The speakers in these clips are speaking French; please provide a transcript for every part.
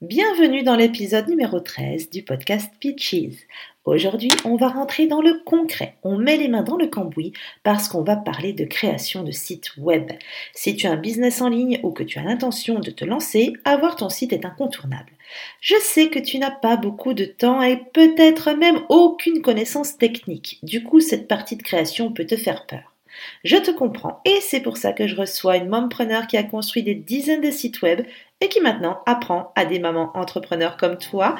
Bienvenue dans l'épisode numéro 13 du podcast Peaches. Aujourd'hui, on va rentrer dans le concret. On met les mains dans le cambouis parce qu'on va parler de création de sites web. Si tu as un business en ligne ou que tu as l'intention de te lancer, avoir ton site est incontournable. Je sais que tu n'as pas beaucoup de temps et peut-être même aucune connaissance technique. Du coup, cette partie de création peut te faire peur. Je te comprends et c'est pour ça que je reçois une mompreneur qui a construit des dizaines de sites web et qui maintenant apprend à des mamans entrepreneurs comme toi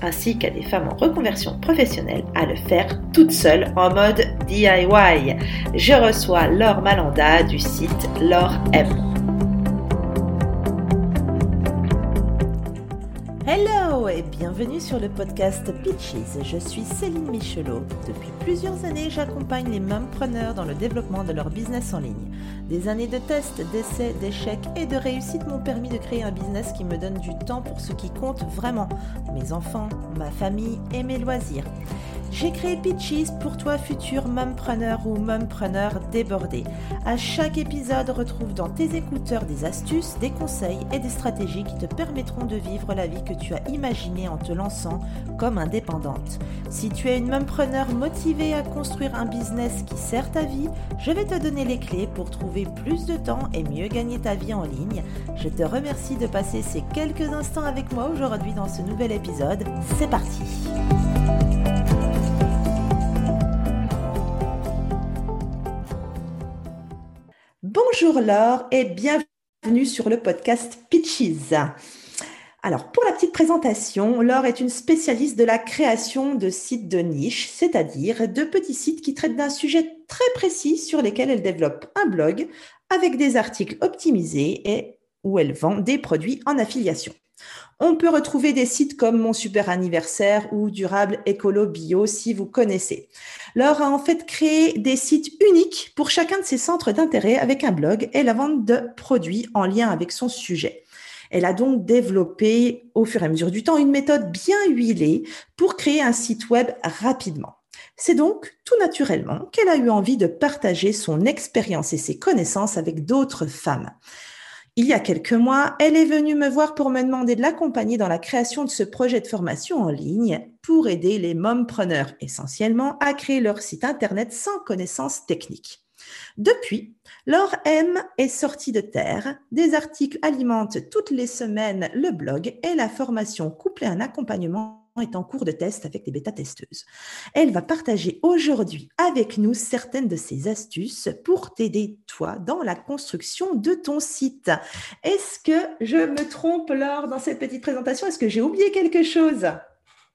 ainsi qu'à des femmes en reconversion professionnelle à le faire toute seule en mode DIY. Je reçois Laure Malanda du site Laure M. Et bienvenue sur le podcast Pitches. Je suis Céline Michelot. Depuis plusieurs années, j'accompagne les mompreneurs dans le développement de leur business en ligne. Des années de tests, d'essais, d'échecs et de réussites m'ont permis de créer un business qui me donne du temps pour ce qui compte vraiment, mes enfants, ma famille et mes loisirs. J'ai créé Pitches pour toi futur mompreneur ou mompreneur débordé. À chaque épisode, retrouve dans tes écouteurs des astuces, des conseils et des stratégies qui te permettront de vivre la vie que tu as imaginée en te lançant comme indépendante. Si tu es une mompreneur motivée à construire un business qui sert ta vie, je vais te donner les clés pour trouver plus de temps et mieux gagner ta vie en ligne. Je te remercie de passer ces quelques instants avec moi aujourd'hui dans ce nouvel épisode. C'est parti! Bonjour Laure et bienvenue sur le podcast Pitches. Alors, pour la petite présentation, Laure est une spécialiste de la création de sites de niche, c'est-à-dire de petits sites qui traitent d'un sujet très précis sur lesquels elle développe un blog avec des articles optimisés et où elle vend des produits en affiliation. On peut retrouver des sites comme Mon Super Anniversaire ou Durable Écolo Bio si vous connaissez. Laure a en fait créé des sites uniques pour chacun de ses centres d'intérêt avec un blog et la vente de produits en lien avec son sujet. Elle a donc développé au fur et à mesure du temps une méthode bien huilée pour créer un site web rapidement. C'est donc tout naturellement qu'elle a eu envie de partager son expérience et ses connaissances avec d'autres femmes. Il y a quelques mois, elle est venue me voir pour me demander de l'accompagner dans la création de ce projet de formation en ligne pour aider les mompreneurs essentiellement à créer leur site internet sans connaissances techniques. Depuis, Laure M est sortie de terre. Des articles alimentent toutes les semaines le blog et la formation couplée à un accompagnement est en cours de test avec des bêta-testeuses. Elle va partager aujourd'hui avec nous certaines de ses astuces pour t'aider, toi, dans la construction de ton site. Est-ce que je me trompe, Laure, dans cette petite présentation? Est-ce que j'ai oublié quelque chose?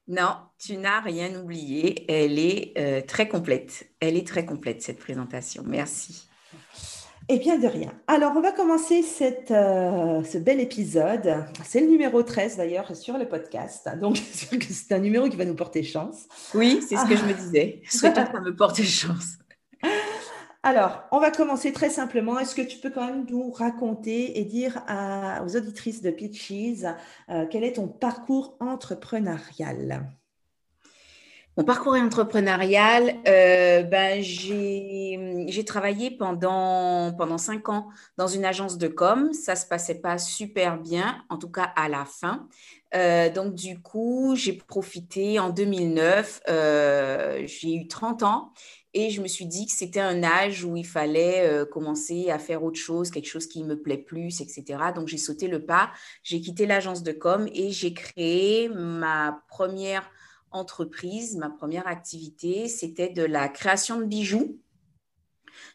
Non, tu n'as rien oublié. Elle est euh, très complète. Elle est très complète, cette présentation. Merci. Eh bien, de rien. Alors, on va commencer cette, euh, ce bel épisode. C'est le numéro 13 d'ailleurs sur le podcast. Donc, c'est un numéro qui va nous porter chance. Oui, c'est ce que je me disais. Souhaitons que ça me porte chance. Alors, on va commencer très simplement. Est-ce que tu peux quand même nous raconter et dire aux auditrices de Pitches euh, quel est ton parcours entrepreneurial? Mon parcours entrepreneurial, euh, ben, j'ai travaillé pendant, pendant cinq ans dans une agence de com. Ça ne se passait pas super bien, en tout cas à la fin. Euh, donc, du coup, j'ai profité en 2009. Euh, j'ai eu 30 ans et je me suis dit que c'était un âge où il fallait commencer à faire autre chose, quelque chose qui me plaît plus, etc. Donc, j'ai sauté le pas. J'ai quitté l'agence de com et j'ai créé ma première entreprise, ma première activité, c'était de la création de bijoux.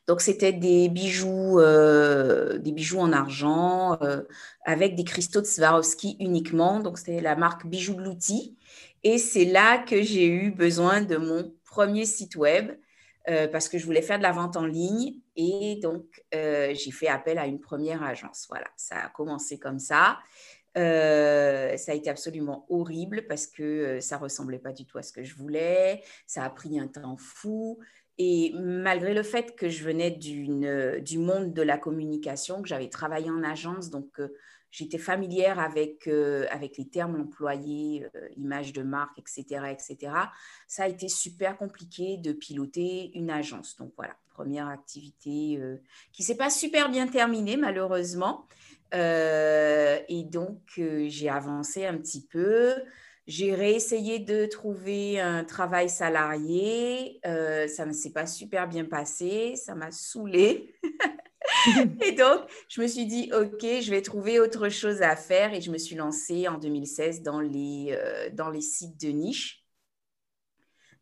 Donc, c'était des bijoux, euh, des bijoux en argent euh, avec des cristaux de Swarovski uniquement. Donc, c'était la marque Bijoux de l'outil. Et c'est là que j'ai eu besoin de mon premier site web euh, parce que je voulais faire de la vente en ligne. Et donc, j'ai fait appel à une première agence. Voilà, ça a commencé comme ça. Euh, ça a été absolument horrible parce que euh, ça ressemblait pas du tout à ce que je voulais. Ça a pris un temps fou. Et malgré le fait que je venais du monde de la communication, que j'avais travaillé en agence, donc euh, j'étais familière avec, avec les termes employés, image de marque, etc., etc., ça a été super compliqué de piloter une agence. Donc voilà, première activité qui s'est pas super bien terminée, malheureusement. et donc, j'ai avancé un petit peu. J'ai réessayé de trouver un travail salarié. ça ne s'est pas super bien passé. Ça m'a saoulée. et donc, je me suis dit, OK, je vais trouver autre chose à faire. Et je me suis lancée en 2016 dans les, dans les sites de niche.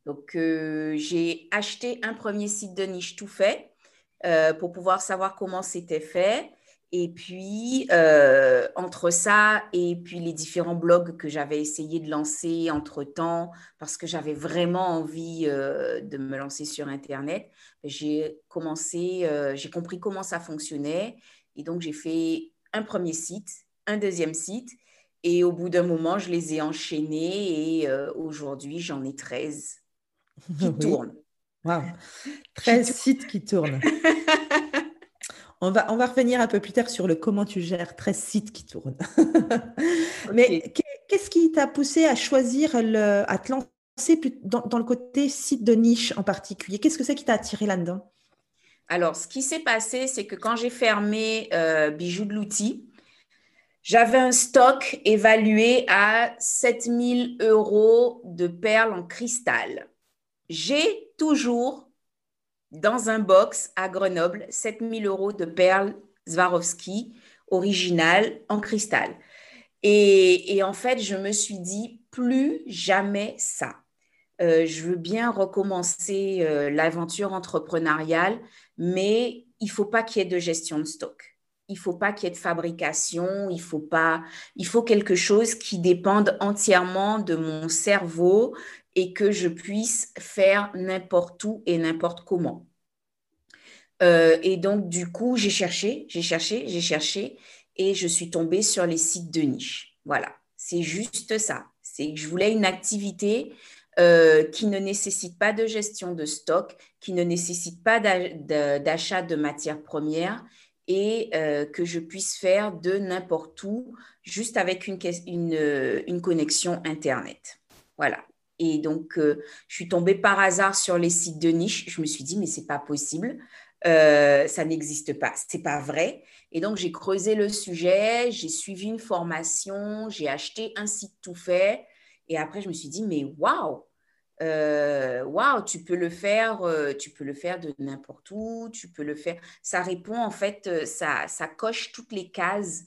Donc, euh, j'ai acheté un premier site de niche tout fait euh, pour pouvoir savoir comment c'était fait. Et puis, euh, entre ça et puis les différents blogs que j'avais essayé de lancer entre-temps, parce que j'avais vraiment envie de me lancer sur Internet, j'ai commencé, j'ai compris comment ça fonctionnait. Et donc, j'ai fait un premier site, un deuxième site. Et au bout d'un moment, je les ai enchaînés et aujourd'hui, j'en ai 13 qui tournent. Wow. 13 sites qui tournent. on, va, on va revenir un peu plus tard sur le comment tu gères 13 sites qui tournent. Mais qu'est-ce qui t'a poussé à choisir, le, à te lancer dans, dans le côté site de niche en particulier? Qu'est-ce que c'est qui t'a attiré là-dedans? Alors, ce qui s'est passé, c'est que quand j'ai fermé euh, Bijoux de l'outil, j'avais un stock évalué à 7000 euros de perles en cristal. J'ai toujours dans un box à Grenoble 7000 euros de perles Swarovski originales en cristal. Et, en fait, je me suis dit, plus jamais ça. Euh, je veux bien recommencer euh, l'aventure entrepreneuriale, mais il faut pas qu'il y ait de gestion de stock. Il faut pas qu'il y ait de fabrication. Il faut pas. Il faut quelque chose qui dépende entièrement de mon cerveau et que je puisse faire n'importe où et n'importe comment. Euh, et donc, du coup, j'ai cherché, j'ai cherché, j'ai cherché et je suis tombée sur les sites de niche. Voilà, c'est juste ça. C'est que je voulais une activité euh, qui ne nécessite pas de gestion de stock, qui ne nécessite pas d'achat de matières premières et euh, que je puisse faire de n'importe où, juste avec une, connexion Internet. Voilà. Et donc, euh, je suis tombée par hasard sur les sites de niche. Je me suis dit, mais c'est pas possible. Euh, ça n'existe pas, c'est pas vrai. Et donc, j'ai creusé le sujet, j'ai suivi une formation, j'ai acheté un site tout fait. Et après, je me suis dit, mais waouh, euh, waouh, tu peux le faire, tu peux le faire de n'importe où, tu peux le faire. Ça répond en fait, ça, ça coche toutes les cases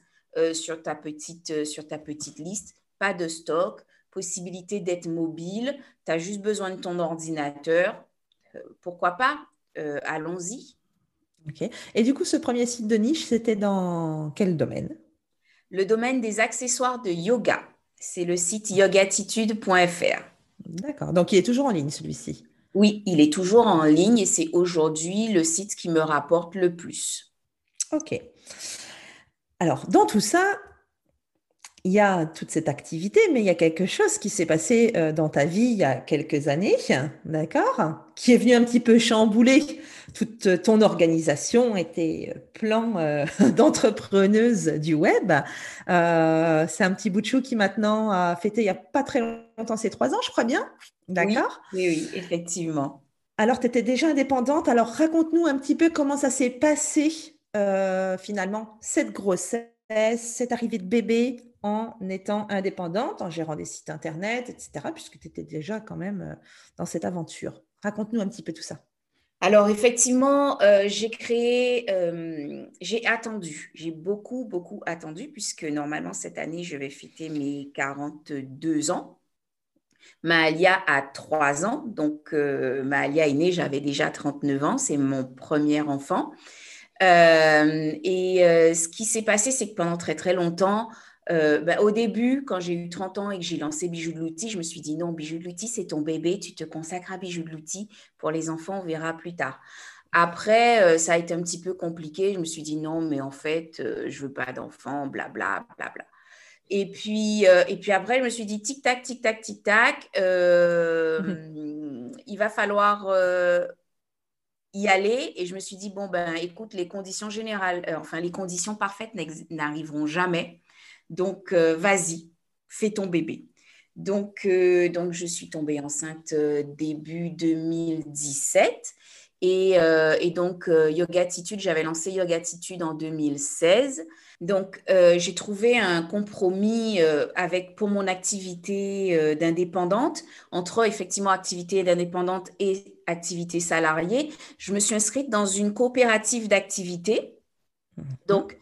sur ta petite, sur ta petite liste. Pas de stock, possibilité d'être mobile, tu as juste besoin de ton ordinateur. Euh, pourquoi pas? Euh, Allons-y. Ok. Et du coup, ce premier site de niche, c'était dans quel domaine? Le domaine des accessoires de yoga. C'est le site yogatitude.fr. D'accord. Donc, il est toujours en ligne, celui-ci? Oui, il est toujours en ligne et c'est aujourd'hui le site qui me rapporte le plus. Ok. Alors, dans tout ça, il y a toute cette activité, mais il y a quelque chose qui s'est passé euh, dans ta vie il y a quelques années, d'accord Qui est venu un petit peu chambouler toute ton organisation et tes plans euh, d'entrepreneuse du web. Euh, c'est un petit bout de chou qui maintenant a fêté il n'y a pas très longtemps, c'est trois ans, je crois bien, d'accord oui, oui, effectivement. Alors, tu étais déjà indépendante. Alors, raconte-nous un petit peu comment ça s'est passé finalement, cette grossesse, cette arrivée de bébé, en étant indépendante, en gérant des sites internet, etc., puisque tu étais déjà quand même euh, dans cette aventure? Raconte-nous un petit peu tout ça. Alors effectivement, euh, j'ai créé, euh, j'ai attendu, j'ai beaucoup, beaucoup attendu, puisque normalement cette année, je vais fêter mes 42 ans. Mahalia a 3 ans, donc Mahalia est née, j'avais déjà 39 ans, c'est mon premier enfant. Et ce qui s'est passé, c'est que pendant très très longtemps, euh, bah, au début, quand j'ai eu 30 ans et que j'ai lancé Bijoux de l'outil, je me suis dit non, Bijoux de l'outil, c'est ton bébé, tu te consacres à Bijoux de l'outil. Pour les enfants, on verra plus tard. Après, euh, ça a été un petit peu compliqué. Je me suis dit non, mais en fait, euh, je veux pas d'enfants, blabla, blabla. Et puis, et puis après, je me suis dit tic tac, tic tac, tic tac. il va falloir y aller. Et je me suis dit bon ben, écoute, les conditions générales, enfin les conditions parfaites n'arriveront jamais. Donc, euh, vas-y, fais ton bébé. Donc, euh, donc, je suis tombée enceinte euh, début 2017. Et, euh, donc, euh, Yoga Attitude, j'avais lancé Yoga Attitude en 2016. Donc, euh, j'ai trouvé un compromis avec, pour mon activité d'indépendante, entre effectivement activité d'indépendante et activité salariée. Je me suis inscrite dans une coopérative d'activité, mhm. donc,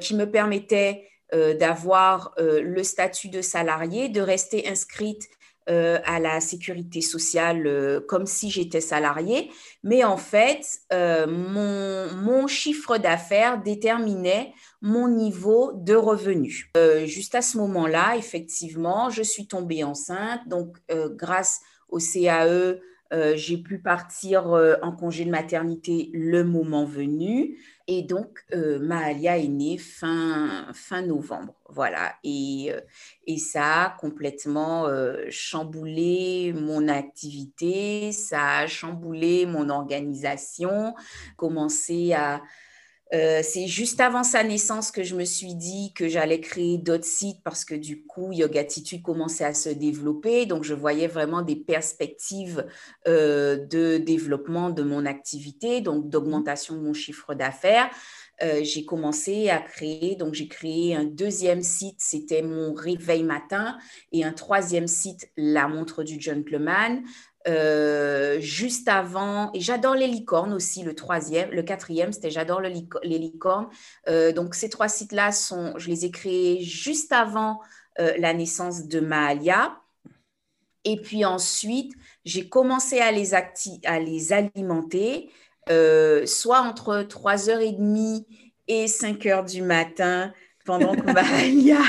qui me permettait d'avoir le statut de salarié, de rester inscrite euh, à la sécurité sociale euh, comme si j'étais salarié, mais en fait, euh, mon, mon, chiffre d'affaires déterminait mon niveau de revenu. juste à ce moment-là, effectivement, je suis tombée enceinte, donc grâce au CAE, j'ai pu partir en congé de maternité le moment venu. Et donc, euh, Mahalia est née fin, novembre. Voilà. Et, euh, et ça a complètement euh, chamboulé mon activité, ça a chamboulé mon organisation, commencé à, euh, c'est juste avant sa naissance que je me suis dit que j'allais créer d'autres sites parce que du coup, Yogatitude commençait à se développer. Donc, je voyais vraiment des perspectives euh, de développement de mon activité, donc d'augmentation de mon chiffre d'affaires. Euh, j'ai commencé à créer, donc j'ai créé un deuxième site, c'était mon réveil matin, et un troisième site, la montre du gentleman. Euh, juste avant, et j'adore les licornes aussi, le troisième, le quatrième, c'était j'adore le les licornes. Euh, donc ces trois sites-là, sont, je les ai créés juste avant euh, la naissance de Mahalia. Et puis ensuite, j'ai commencé à les, à les alimenter, soit entre 3h30 et 5h du matin, pendant Mahalia,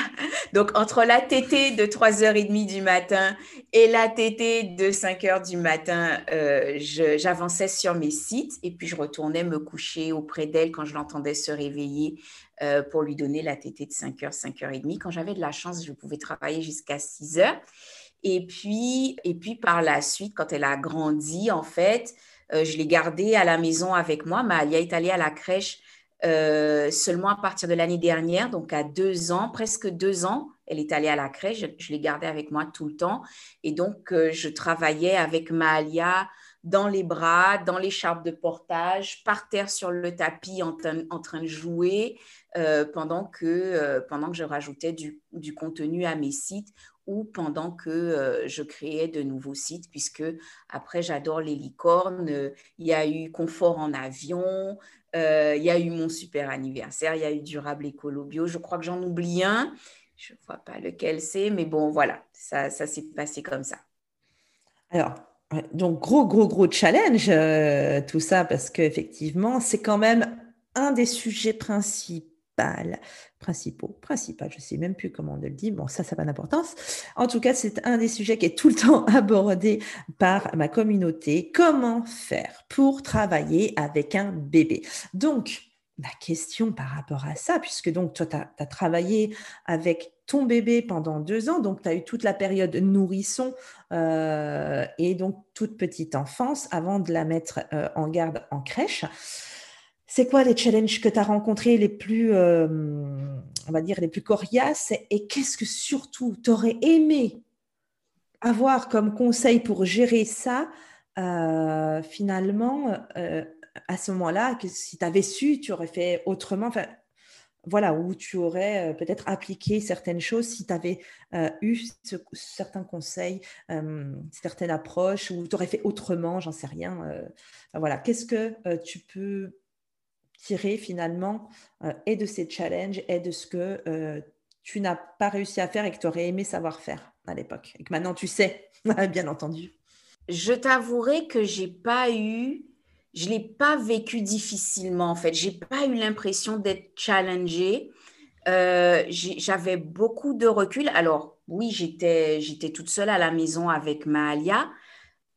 donc entre la tétée de 3h30 du matin et la tétée de 5h du matin, euh, j'avançais sur mes sites et puis je retournais me coucher auprès d'elle quand je l'entendais se réveiller euh, pour lui donner la tétée de 5h, 5h30. Quand j'avais de la chance, je pouvais travailler jusqu'à 6h. Et puis, et puis par la suite, quand elle a grandi, en fait, euh, je l'ai gardée à la maison avec moi. Mahalia est allée à la crèche euh, seulement à partir de l'année dernière, donc à deux ans, presque deux ans, elle est allée à la crèche. Je, l'ai gardée avec moi tout le temps. Et donc, euh, je travaillais avec Mahalia dans les bras, dans l'écharpe de portage, par terre sur le tapis en, train de jouer, euh, pendant, que, pendant que je rajoutais du, du, contenu à mes sites ou pendant que je créais de nouveaux sites, puisque après, j'adore les licornes. Il y a eu confort en avion, il y a eu mon super anniversaire, il y a eu durable écolo bio. Je crois que j'en oublie un. Je ne vois pas lequel c'est, mais bon, voilà, ça, ça s'est passé comme ça. Alors, donc gros, gros, gros challenge, euh, tout ça, parce qu'effectivement, c'est quand même un des sujets principaux principaux, principal, je ne sais même plus comment on le dit, bon, ça, ça n'a pas d'importance. En tout cas, c'est un des sujets qui est tout le temps abordé par ma communauté. Comment faire pour travailler avec un bébé? Donc, ma question par rapport à ça, puisque donc toi, tu as, travaillé avec ton bébé pendant deux ans, donc tu as eu toute la période nourrisson euh, et donc toute petite enfance avant de la mettre euh, en garde en crèche. C'est quoi les challenges que tu as rencontrés les plus, euh, on va dire, les plus coriaces? Et qu'est-ce que surtout tu aurais aimé avoir comme conseil pour gérer ça euh, finalement euh, à ce moment-là? Que si tu avais su, tu aurais fait autrement? Voilà, où tu aurais peut-être appliqué certaines choses si tu avais eu certains conseils, certaines approches, ou tu aurais fait autrement, j'en sais rien. voilà, qu'est-ce que tu peux tirer finalement euh, et de ces challenges et de ce que euh, tu n'as pas réussi à faire et que tu aurais aimé savoir faire à l'époque et que maintenant tu sais, bien entendu. Je t'avouerai que j'ai pas eu, je l'ai pas vécu difficilement en fait. J'ai pas eu l'impression d'être challengée. Euh, j'avais beaucoup de recul. Alors oui, j'étais toute seule à la maison avec Mahalia,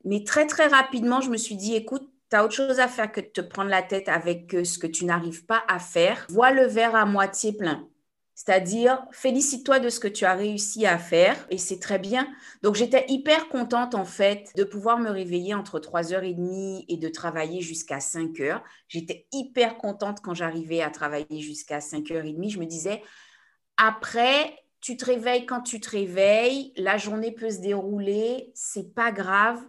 mais très très rapidement, je me suis dit, écoute, tu autre chose à faire que de te prendre la tête avec euh, ce que tu n'arrives pas à faire. Vois le verre à moitié plein. C'est-à-dire, félicite-toi de ce que tu as réussi à faire et c'est très bien. Donc, j'étais hyper contente en fait de pouvoir me réveiller entre 3h30 et de travailler jusqu'à 5h. J'étais hyper contente quand j'arrivais à travailler jusqu'à 5h30. Je me disais, après, tu te réveilles quand tu te réveilles, la journée peut se dérouler, c'est pas grave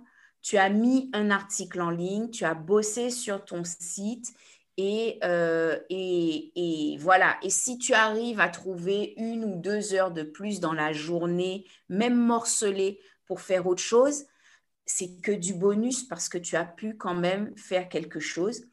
tu as mis un article en ligne, tu as bossé sur ton site et, euh, et, voilà. Et si tu arrives à trouver une ou deux heures de plus dans la journée, même morcelée, pour faire autre chose, c'est que du bonus parce que tu as pu quand même faire quelque chose.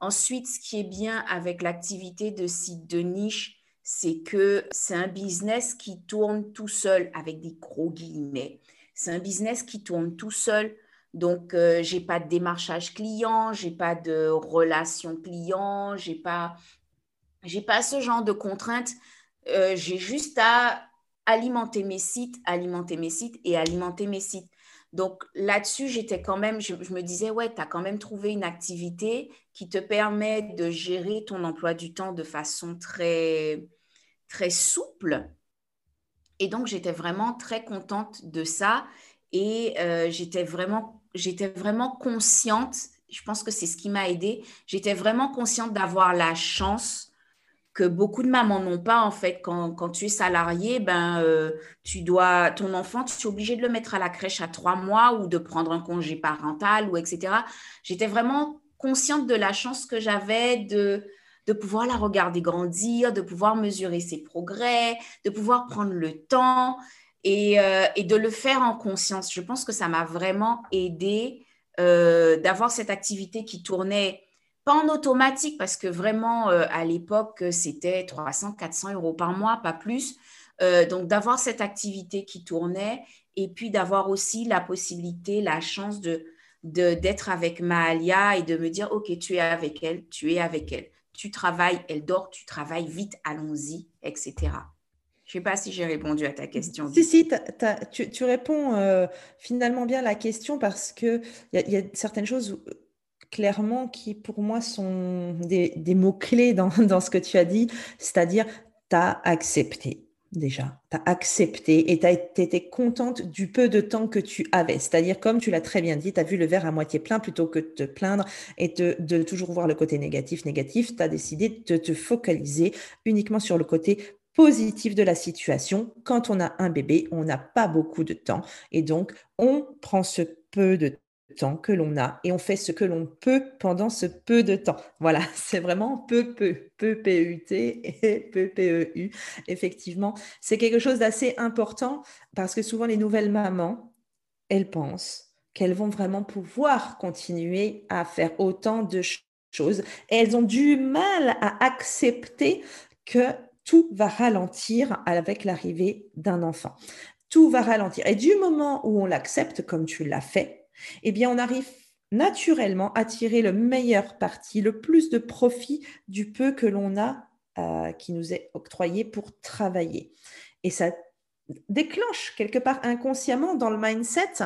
Ensuite, ce qui est bien avec l'activité de site de niche, c'est que c'est un business qui tourne tout seul avec des gros guillemets. C'est un business qui tourne tout seul. Donc, euh, j'ai pas de démarchage client, j'ai pas de relation client, j'ai pas, pas ce genre de contraintes. Euh, j'ai juste à alimenter mes sites, alimenter mes sites et alimenter mes sites. Donc là-dessus, j'étais quand même, je, me disais, ouais, tu as quand même trouvé une activité qui te permet de gérer ton emploi du temps de façon très, très souple. Et donc, j'étais vraiment très contente de ça. Et euh, j'étais vraiment, j'étais vraiment consciente, je pense que c'est ce qui m'a aidée, j'étais vraiment consciente d'avoir la chance que beaucoup de mamans n'ont pas en fait. Quand, tu es salarié ben euh, tu dois ton enfant tu es obligé de le mettre à la crèche à trois mois ou de prendre un congé parental ou etc j'étais vraiment consciente de la chance que j'avais de de pouvoir la regarder grandir de pouvoir mesurer ses progrès de pouvoir prendre le temps et, euh, et de le faire en conscience je pense que ça m'a vraiment aidé euh, d'avoir cette activité qui tournait pas en automatique, parce que vraiment, euh, à l'époque, c'était 300, 400 euros par mois, pas plus. Donc, d'avoir cette activité qui tournait et puis d'avoir aussi la possibilité, la chance de d'être avec Mahalia et de me dire, OK, tu es avec elle, tu es avec elle. Tu travailles, elle dort, tu travailles vite, allons-y, etc. Je ne sais pas si j'ai répondu à ta question. Si, si, tu, réponds euh, finalement bien à la question parce qu'il y, y, a certaines choses clairement qui, pour moi, sont des, mots-clés dans, ce que tu as dit, c'est-à-dire, tu as accepté déjà, tu as accepté et tu as été contente du peu de temps que tu avais. C'est-à-dire, comme tu l'as très bien dit, tu as vu le verre à moitié plein plutôt que de te plaindre et de toujours voir le côté négatif, négatif, tu as décidé de te focaliser uniquement sur le côté positif de la situation. Quand on a un bébé, on n'a pas beaucoup de temps et donc on prend ce peu de temps que l'on a et on fait ce que l'on peut pendant ce peu de temps. Voilà, c'est vraiment peu, peu, peu P-E-U-T et peu P-E-U. Effectivement, c'est quelque chose d'assez important parce que souvent les nouvelles mamans, elles pensent qu'elles vont vraiment pouvoir continuer à faire autant de choses et elles ont du mal à accepter que tout va ralentir avec l'arrivée d'un enfant. Tout va ralentir. Et du moment où on l'accepte, comme tu l'as fait, eh bien, on arrive naturellement à tirer le meilleur parti, le plus de profit du peu que l'on a euh, qui nous est octroyé pour travailler. Et ça déclenche quelque part inconsciemment dans le mindset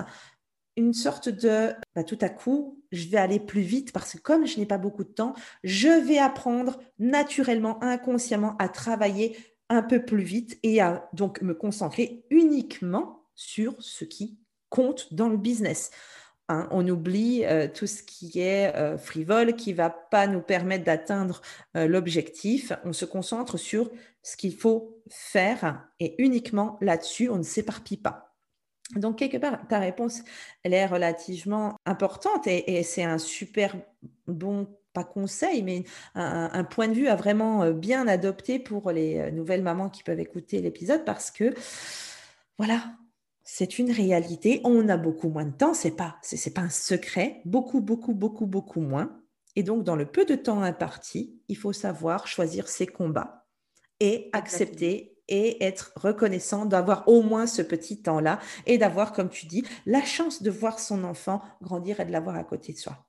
une sorte de bah, tout à coup, je vais aller plus vite parce que comme je n'ai pas beaucoup de temps, je vais apprendre naturellement, inconsciemment à travailler un peu plus vite et à donc me concentrer uniquement sur ce qui compte dans le business. Hein, on oublie euh, tout ce qui est euh, frivole, qui va pas nous permettre d'atteindre euh, l'objectif. On se concentre sur ce qu'il faut faire et uniquement là-dessus, on ne s'éparpille pas. Donc, quelque part, ta réponse, elle est relativement importante et, c'est un super bon, pas conseil, mais un, un, point de vue à vraiment bien adopter pour les nouvelles mamans qui peuvent écouter l'épisode parce que, voilà, c'est une réalité. On a beaucoup moins de temps, c'est pas, c'est, pas un secret. Beaucoup, beaucoup, beaucoup, beaucoup moins. Et donc, dans le peu de temps imparti, il faut savoir choisir ses combats et accepter et être reconnaissant d'avoir au moins ce petit temps-là et d'avoir, comme tu dis, la chance de voir son enfant grandir et de l'avoir à côté de soi.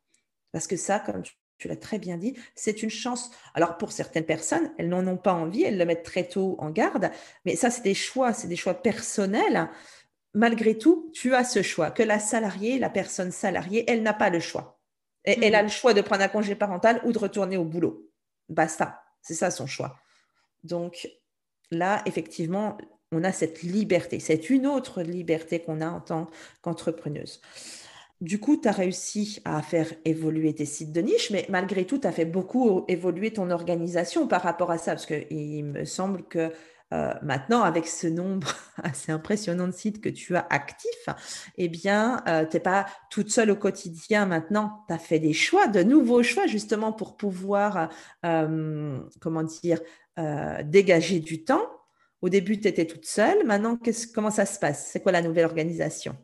Parce que ça, comme tu l'as très bien dit, c'est une chance. Alors pour certaines personnes, elles n'en ont pas envie, elles le mettent très tôt en garde, mais ça, c'est des choix, c'est des choix personnels malgré tout, tu as ce choix, que la salariée, la personne salariée, elle n'a pas le choix. Et, Elle a le choix de prendre un congé parental ou de retourner au boulot. Basta, c'est ça son choix. Donc là, effectivement, on a cette liberté. C'est une autre liberté qu'on a en tant qu'entrepreneuse. Du coup, tu as réussi à faire évoluer tes sites de niche, mais malgré tout, tu as fait beaucoup évoluer ton organisation par rapport à ça, parce qu'il me semble que maintenant, avec ce nombre assez impressionnant de sites que tu as actifs, eh bien, tu n'es pas toute seule au quotidien maintenant. Tu as fait des choix, de nouveaux choix, justement, pour pouvoir, comment dire, dégager du temps. Au début, tu étais toute seule. Maintenant, comment ça se passe? C'est quoi la nouvelle organisation?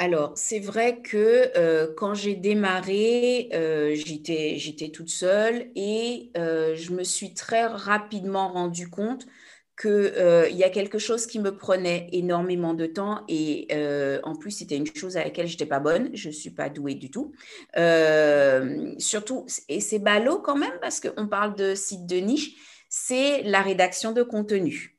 Alors, c'est vrai que euh, quand j'ai démarré, euh, j'étais, toute seule et euh, je me suis très rapidement rendu compte qu'il y a quelque chose qui me prenait énormément de temps et en plus, c'était une chose à laquelle je n'étais pas bonne. Je ne suis pas douée du tout. surtout, et c'est ballot quand même parce qu'on parle de site de niche, c'est la rédaction de contenu.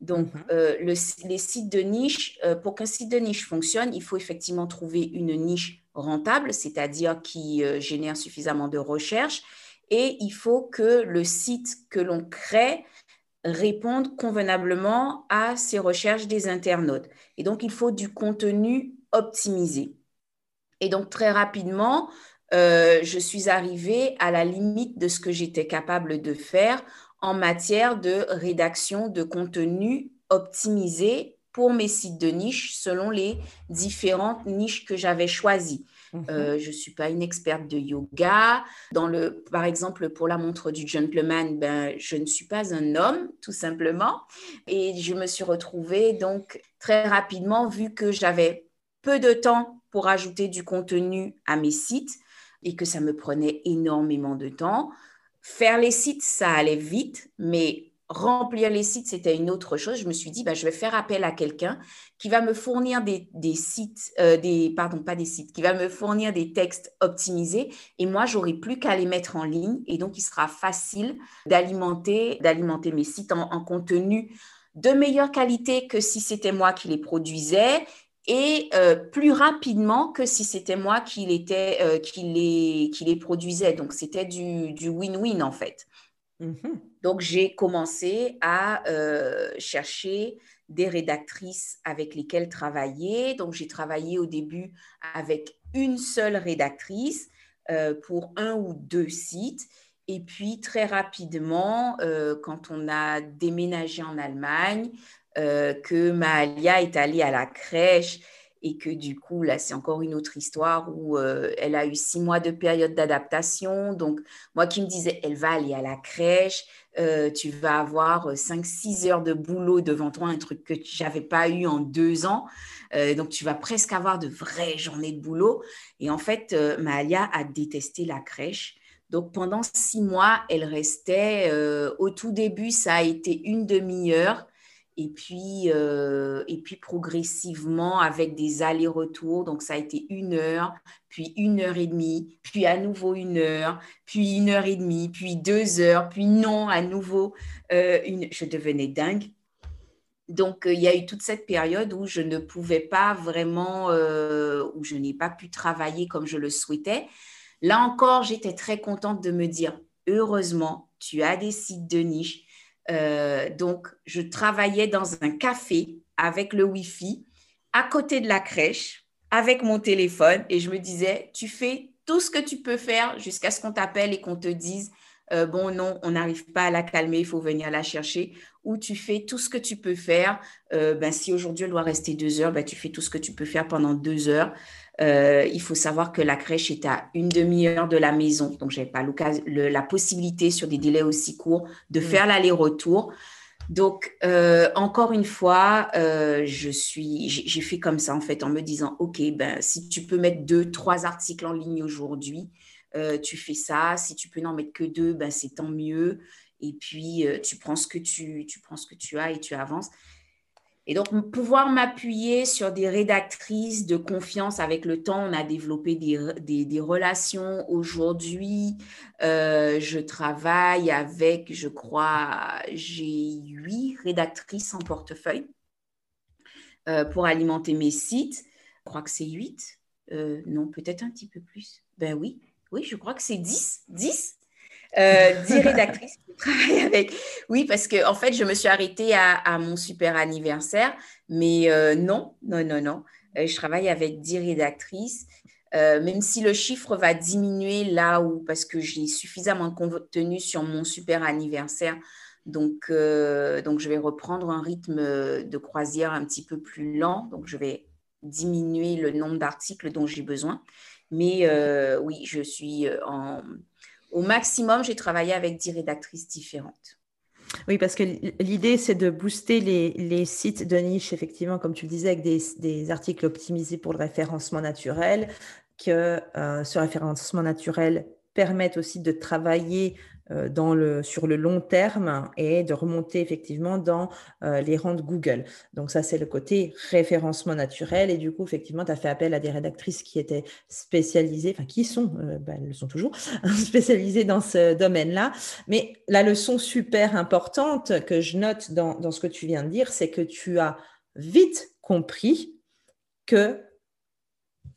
Donc, mhm. euh, les sites de niche, euh, pour qu'un site de niche fonctionne, il faut effectivement trouver une niche rentable, c'est-à-dire qui euh, génère suffisamment de recherches, et il faut que le site que l'on crée réponde convenablement à ces recherches des internautes. Et donc, il faut du contenu optimisé. Et donc, très rapidement, je suis arrivée à la limite de ce que j'étais capable de faire en matière de rédaction de contenu optimisé pour mes sites de niche selon les différentes niches que j'avais choisies. Mhm. Euh, je ne suis pas une experte de yoga. Dans le, par exemple, pour la montre du gentleman, ben, je ne suis pas un homme, tout simplement. Et je me suis retrouvée donc très rapidement, vu que j'avais peu de temps pour ajouter du contenu à mes sites et que ça me prenait énormément de temps. Faire les sites, ça allait vite, mais remplir les sites, c'était une autre chose. Je me suis dit, bah, je vais faire appel à quelqu'un qui va me fournir des, sites, euh, des, pardon, pas des sites, qui va me fournir des textes optimisés et moi, j'aurai plus qu'à les mettre en ligne et donc il sera facile d'alimenter, d'alimenter mes sites en, en contenu de meilleure qualité que si c'était moi qui les produisais et euh, plus rapidement que si c'était moi qui, euh, qui, les, qui les produisais. Donc, c'était du win-win en fait. Mm-hmm. Donc, j'ai commencé à euh, chercher des rédactrices avec lesquelles travailler. Donc, j'ai travaillé au début avec une seule rédactrice pour un ou deux sites. Et puis, très rapidement, quand on a déménagé en Allemagne, euh, que Mahalia est allée à la crèche et que du coup, là, c'est encore une autre histoire où euh, elle a eu six mois de période d'adaptation. Donc, moi qui me disais, elle va aller à la crèche, euh, tu vas avoir cinq, six heures de boulot devant toi, un truc que je n'avais pas eu en deux ans. donc, tu vas presque avoir de vraies journées de boulot. Et en fait, Mahalia a détesté la crèche. Donc, pendant six mois, elle restait, au tout début, ça a été une demi-heure. Et puis, euh, et puis progressivement, avec des allers-retours, donc ça a été une heure, puis une heure et demie, puis à nouveau une heure, puis une heure et demie, puis deux heures, puis non, à nouveau, euh, une... je devenais dingue. Donc, euh, il y a eu toute cette période où je ne pouvais pas vraiment, où je n'ai pas pu travailler comme je le souhaitais. Là encore, j'étais très contente de me dire, heureusement, tu as des sites de niche euh, donc, je travaillais dans un café avec le Wi-Fi à côté de la crèche avec mon téléphone et je me disais, tu fais tout ce que tu peux faire jusqu'à ce qu'on t'appelle et qu'on te dise, euh, bon, non, on n'arrive pas à la calmer, il faut venir la chercher, ou tu fais tout ce que tu peux faire. Euh, ben, si aujourd'hui elle doit rester deux heures, ben, tu fais tout ce que tu peux faire pendant deux heures. Euh, il faut savoir que la crèche est à une demi-heure de la maison, donc je n'avais pas la possibilité sur des délais aussi courts de mm. faire l'aller-retour. Donc, euh, encore une fois, euh, je suis, j'ai fait comme ça en fait, en me disant, ok, ben si tu peux mettre deux, trois articles en ligne aujourd'hui, tu fais ça. Si tu peux n'en mettre que deux, ben c'est tant mieux. Et puis, tu prends ce que tu, tu prends ce que tu as et tu avances. Et donc, pouvoir m'appuyer sur des rédactrices de confiance avec le temps, on a développé des, relations. Aujourd'hui, euh, je travaille avec, je crois, j'ai huit rédactrices en portefeuille euh, pour alimenter mes sites. Je crois que c'est huit. Euh, non, peut-être un petit peu plus. Ben oui, oui, je crois que c'est dix. Dix euh, 10 rédactrices avec. Oui, parce que en fait, je me suis arrêtée à, mon super anniversaire, mais euh, non, non, non, non. Euh, je travaille avec 10 rédactrices. Euh, même si le chiffre va diminuer là où, parce que j'ai suffisamment de contenu sur mon super anniversaire Donc, donc, je vais reprendre un rythme de croisière un petit peu plus lent. Donc, je vais diminuer le nombre d'articles dont j'ai besoin. Mais oui, je suis en... Au maximum, j'ai travaillé avec 10 rédactrices différentes. Oui, parce que l'idée, c'est de booster les, sites de niche, effectivement, comme tu le disais, avec des, articles optimisés pour le référencement naturel, que euh, ce référencement naturel permette aussi de travailler dans le, sur le long terme et de remonter effectivement dans euh, les rangs de Google. Donc ça, c'est le côté référencement naturel. Et du coup, effectivement, tu as fait appel à des rédactrices qui étaient spécialisées, enfin qui sont, euh, ben, elles sont toujours spécialisées dans ce domaine-là. Mais la leçon super importante que je note dans, dans ce que tu viens de dire, c'est que tu as vite compris que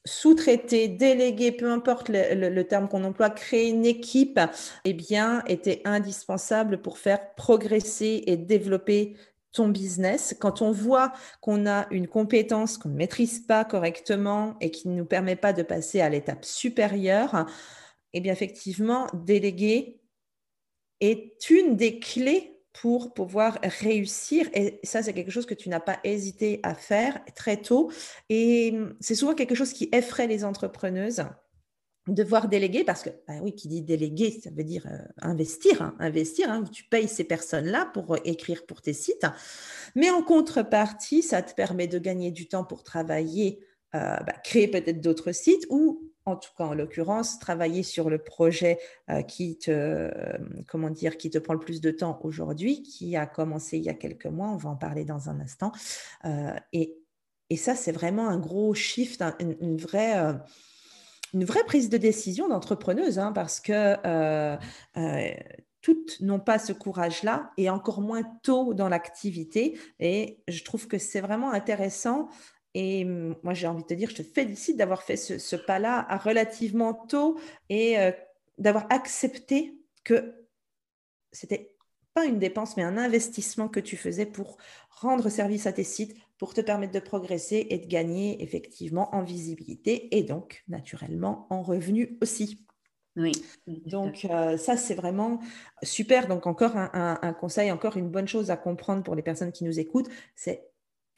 sous-traiter, déléguer, peu importe le, terme qu'on emploie, créer une équipe, eh bien, était indispensable pour faire progresser et développer ton business. Quand on voit qu'on a une compétence qu'on ne maîtrise pas correctement et qui ne nous permet pas de passer à l'étape supérieure, eh bien, effectivement, déléguer est une des clés pour pouvoir réussir. Et ça, c'est quelque chose que tu n'as pas hésité à faire très tôt. Et hum, c'est souvent quelque chose qui effraie les entrepreneuses devoir déléguer parce que bah oui qui dit déléguer ça veut dire euh, investir hein, investir hein, tu payes ces personnes là pour euh, écrire pour tes sites mais en contrepartie ça te permet de gagner du temps pour travailler euh, bah, créer peut-être d'autres sites ou en tout cas en l'occurrence, travailler sur le projet euh, qui, te, comment dire, qui te prend le plus de temps aujourd'hui, qui a commencé il y a quelques mois, on va en parler dans un instant. Euh, et, ça, c'est vraiment un gros shift, une, vraie... une vraie prise de décision d'entrepreneuse, hein, parce que toutes n'ont pas ce courage-là et encore moins tôt dans l'activité. Et je trouve que c'est vraiment intéressant et moi, j'ai envie de te dire, je te félicite d'avoir fait ce, pas-là relativement tôt et euh, d'avoir accepté que c'était pas une dépense, mais un investissement que tu faisais pour rendre service à tes sites, pour te permettre de progresser et de gagner effectivement en visibilité et donc naturellement en revenus aussi. Oui. Donc euh, ça, c'est vraiment super. Donc encore un, conseil, encore une bonne chose à comprendre pour les personnes qui nous écoutent, c'est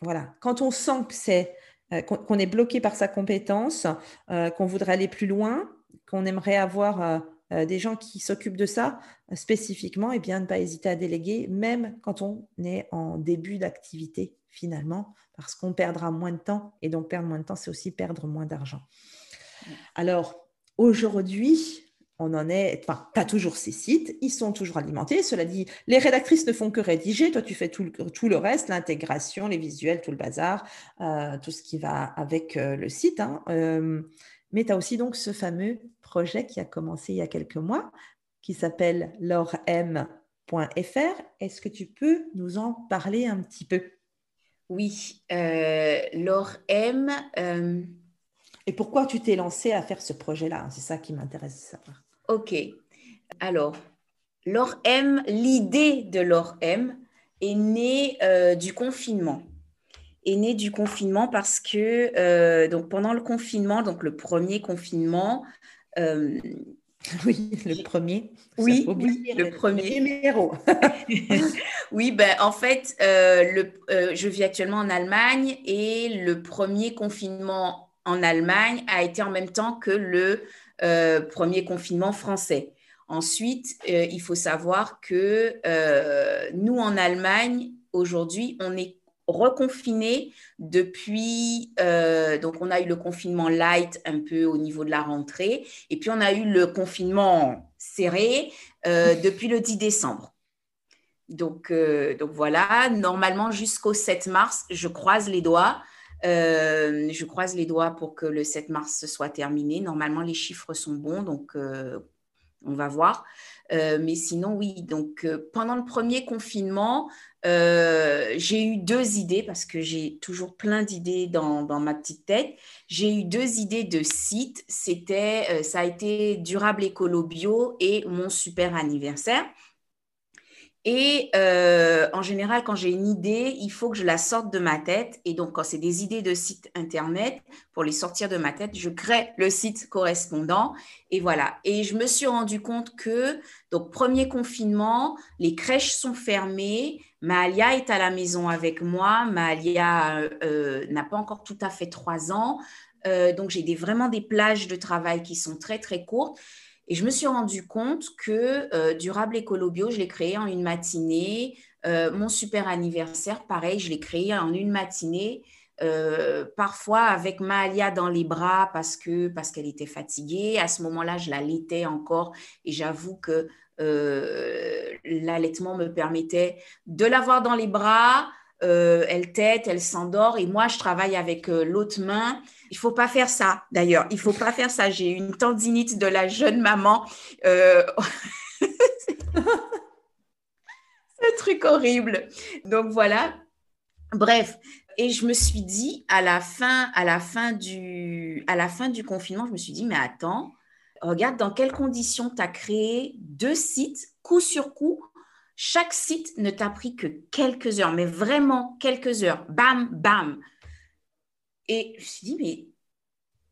voilà, quand on sent que c'est euh, qu'on est bloqué par sa compétence, euh, qu'on voudrait aller plus loin, qu'on aimerait avoir euh, des gens qui s'occupent de ça spécifiquement, et eh bien ne pas hésiter à déléguer, même quand on est en début d'activité finalement, parce qu'on perdra moins de temps, et donc perdre moins de temps, c'est aussi perdre moins d'argent. Alors aujourd'hui, on en est, enfin, tu as toujours ces sites, ils sont toujours alimentés. Cela dit, les rédactrices ne font que rédiger, toi tu fais tout le, tout le reste, l'intégration, les visuels, tout le bazar, euh, tout ce qui va avec euh, le site. Hein. Euh, mais tu as aussi donc ce fameux projet qui a commencé il y a quelques mois, qui s'appelle lorem.fr. Est-ce que tu peux nous en parler un petit peu? Oui, lorem. Et pourquoi tu t'es lancé à faire ce projet-là? C'est ça qui m'intéresse de savoir. Ok. Alors, l'ORM, l'idée de l'ORM est née euh, du confinement. Est née du confinement parce que euh, donc pendant le confinement, donc le premier confinement. Euh, oui, le premier. Oui, le, premier. numéro. oui, ben, en fait, le, je vis actuellement en Allemagne et le premier confinement en Allemagne a été en même temps que le euh, premier confinement français. Ensuite, euh, il faut savoir que euh, nous, en Allemagne, aujourd'hui, on est reconfiné depuis, donc on a eu le confinement light un peu au niveau de la rentrée, et puis on a eu le confinement serré depuis le 10 décembre. Donc, donc voilà, normalement jusqu'au 7 mars, je croise les doigts, euh, je croise les doigts pour que le 7 mars soit terminé. Normalement, les chiffres sont bons, donc euh, on va voir. Euh, mais sinon, oui. Donc, pendant le premier confinement, j'ai eu deux idées parce que j'ai toujours plein d'idées dans, dans, ma petite tête. J'ai eu deux idées de sites. C'était, ça a été durable écolo bio et mon super anniversaire. Et euh, en général, quand j'ai une idée, il faut que je la sorte de ma tête. Et donc, quand c'est des idées de site internet, pour les sortir de ma tête, je crée le site correspondant. Et voilà. Et je me suis rendu compte que, donc, premier confinement, les crèches sont fermées. Mahalia est à la maison avec moi. Mahalia euh, n'a pas encore tout à fait trois ans. Euh, donc, j'ai des, vraiment des plages de travail qui sont très, très courtes. Et je me suis rendu compte que euh, Durable Écolo Bio, je l'ai créé en une matinée. Euh, mon super anniversaire, pareil, je l'ai créé en une matinée. Euh, parfois avec Malia dans les bras parce que parce qu'elle était fatiguée. À ce moment-là, je la laitais encore et j'avoue que l'allaitement me permettait de l'avoir dans les bras. elle tête, elle s'endort et moi, je travaille avec l'autre main il faut pas faire ça, d'ailleurs. Il faut pas faire ça. J'ai une tendinite de la jeune maman. Euh, un truc horrible. Donc voilà. Bref, et je me suis dit à la fin, à la fin du, à la fin du confinement, je me suis dit mais attends, regarde dans quelles conditions tu as créé deux sites coup sur coup. Chaque site ne t'a pris que quelques heures, mais vraiment quelques heures. Bam, bam. Et je me suis dit, mais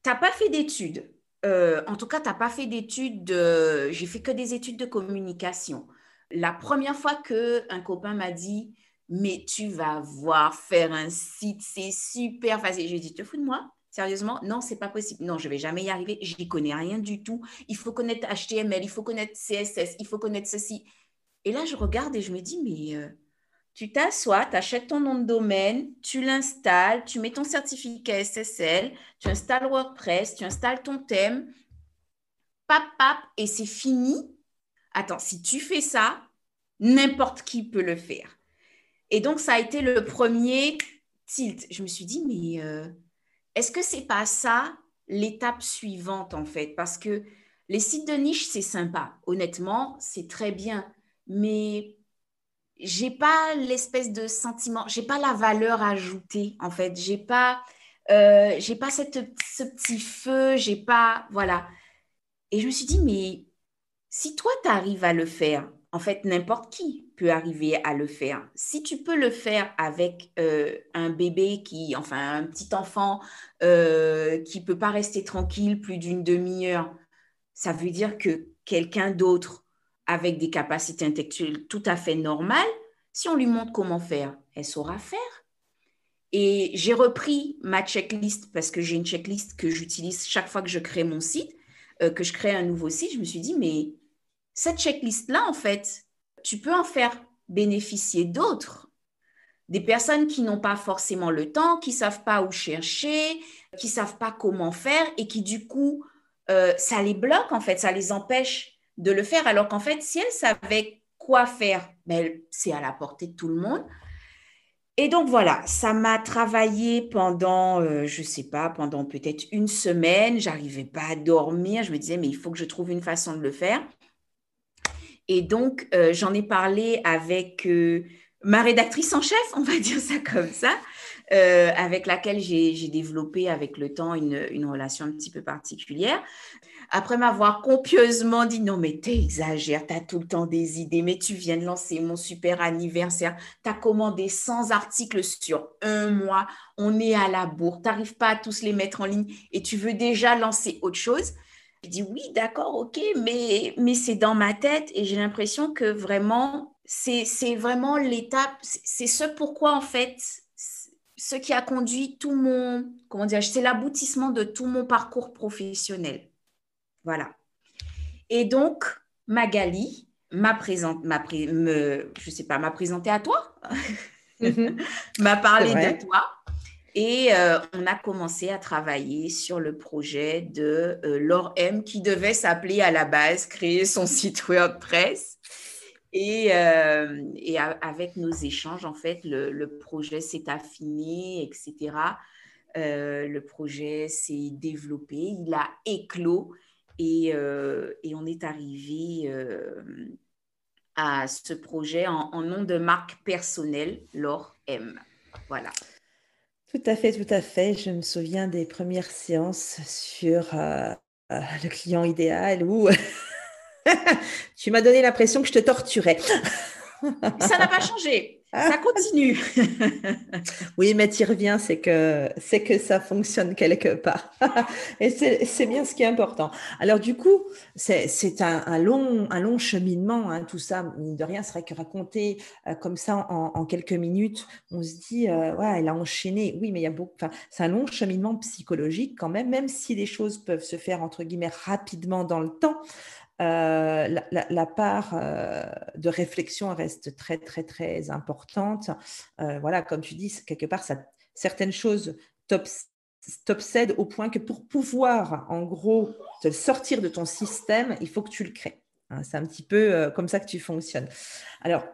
tu n'as pas fait d'études. Euh, en tout cas, tu n'as pas fait d'études. De... J'ai fait que des études de communication. La première fois qu'un copain m'a dit, mais tu vas voir faire un site, c'est super facile. J'ai dit, te fous de moi? Sérieusement, non, c'est pas possible. Non, je vais jamais y arriver. J'y connais rien du tout. Il faut connaître HTML, il faut connaître CSS, il faut connaître ceci. Et là, je regarde et je me dis, mais euh, tu t'assois, tu achètes ton nom de domaine, tu l'installes, tu mets ton certificat SSL, tu installes WordPress, tu installes ton thème, pap, pap, et c'est fini. Attends, si tu fais ça, n'importe qui peut le faire. Et donc, ça a été le premier tilt. Je me suis dit, mais euh, est-ce que c'est pas ça l'étape suivante, en fait? Parce que les sites de niche, c'est sympa. Honnêtement, c'est très bien. Mais j'ai pas l'espèce de sentiment, j'ai pas la valeur ajoutée en fait, j'ai pas, euh, j'ai pas cette, ce petit feu, j'ai pas, voilà. Et je me suis dit, mais si toi tu arrives à le faire, en fait n'importe qui peut arriver à le faire. Si tu peux le faire avec euh, un bébé qui, enfin un petit enfant euh, qui peut pas rester tranquille plus d'une demi-heure, ça veut dire que quelqu'un d'autre avec des capacités intellectuelles tout à fait normales, si on lui montre comment faire, elle saura faire. Et j'ai repris ma checklist parce que j'ai une checklist que j'utilise chaque fois que je crée mon site, euh, que je crée un nouveau site. Je me suis dit, mais cette checklist-là, en fait, tu peux en faire bénéficier d'autres. Des personnes qui n'ont pas forcément le temps, qui ne savent pas où chercher, qui ne savent pas comment faire et qui, du coup, euh, ça les bloque, en fait, ça les empêche de le faire, alors qu'en fait, si elle savait quoi faire, ben, c'est à la portée de tout le monde. Et donc voilà, ça m'a travaillé pendant, euh, je ne sais pas, pendant peut-être une semaine. J'arrivais pas à dormir. Je me disais, mais il faut que je trouve une façon de le faire. Et donc, euh, j'en ai parlé avec euh, ma rédactrice en chef, on va dire ça comme ça, avec laquelle j'ai développé avec le temps une, une, relation un petit peu particulière après m'avoir copieusement dit non, mais t'exagères, t'as tout le temps des idées, mais tu viens de lancer mon super anniversaire, t'as commandé 100 articles sur un mois, on est à la bourre, t'arrives pas à tous les mettre en ligne et tu veux déjà lancer autre chose. Je dis oui, d'accord, ok, mais, mais c'est dans ma tête et j'ai l'impression que vraiment, c'est vraiment l'étape, c'est ce pourquoi en fait, ce qui a conduit tout mon, comment dire, c'est l'aboutissement de tout mon parcours professionnel. Voilà. Et donc, Magali m'a me, je sais pas, m'a présenté à toi, mhm. m'a parlé de toi. Et euh, on a commencé à travailler sur le projet de euh, Laure M qui devait s'appeler à la base, créer son site WordPress. Et, euh, et avec nos échanges, en fait, le, le projet s'est affiné, etc. le projet s'est développé, il a éclos euh, et, on est arrivé euh, à ce projet en, nom de marque personnelle, Laure M. Voilà. Tout à fait, tout à fait. Je me souviens des premières séances sur euh, le client idéal où tu m'as donné l'impression que je te torturais. ça n'a pas changé. Ça continue. oui, mais tu reviens, c'est que, c'est que ça fonctionne quelque part. Et c'est, bien ce qui est important. Alors, du coup, c'est, un, long, un long cheminement, hein, tout ça. De rien, c'est vrai que raconter euh, comme ça en, quelques minutes, on se dit, euh, ouais, elle a enchaîné. Oui, mais il y a beaucoup, c'est un long cheminement psychologique quand même, même si les choses peuvent se faire, entre guillemets, rapidement dans le temps. Euh, la, part euh, de réflexion reste très, très, très importante. Euh, voilà, comme tu dis, quelque part, certaines choses t'obsèdent au point que pour pouvoir, en gros, te sortir de ton système, il faut que tu le crées. Hein. c'est un petit peu comme ça que tu fonctionnes. Alors,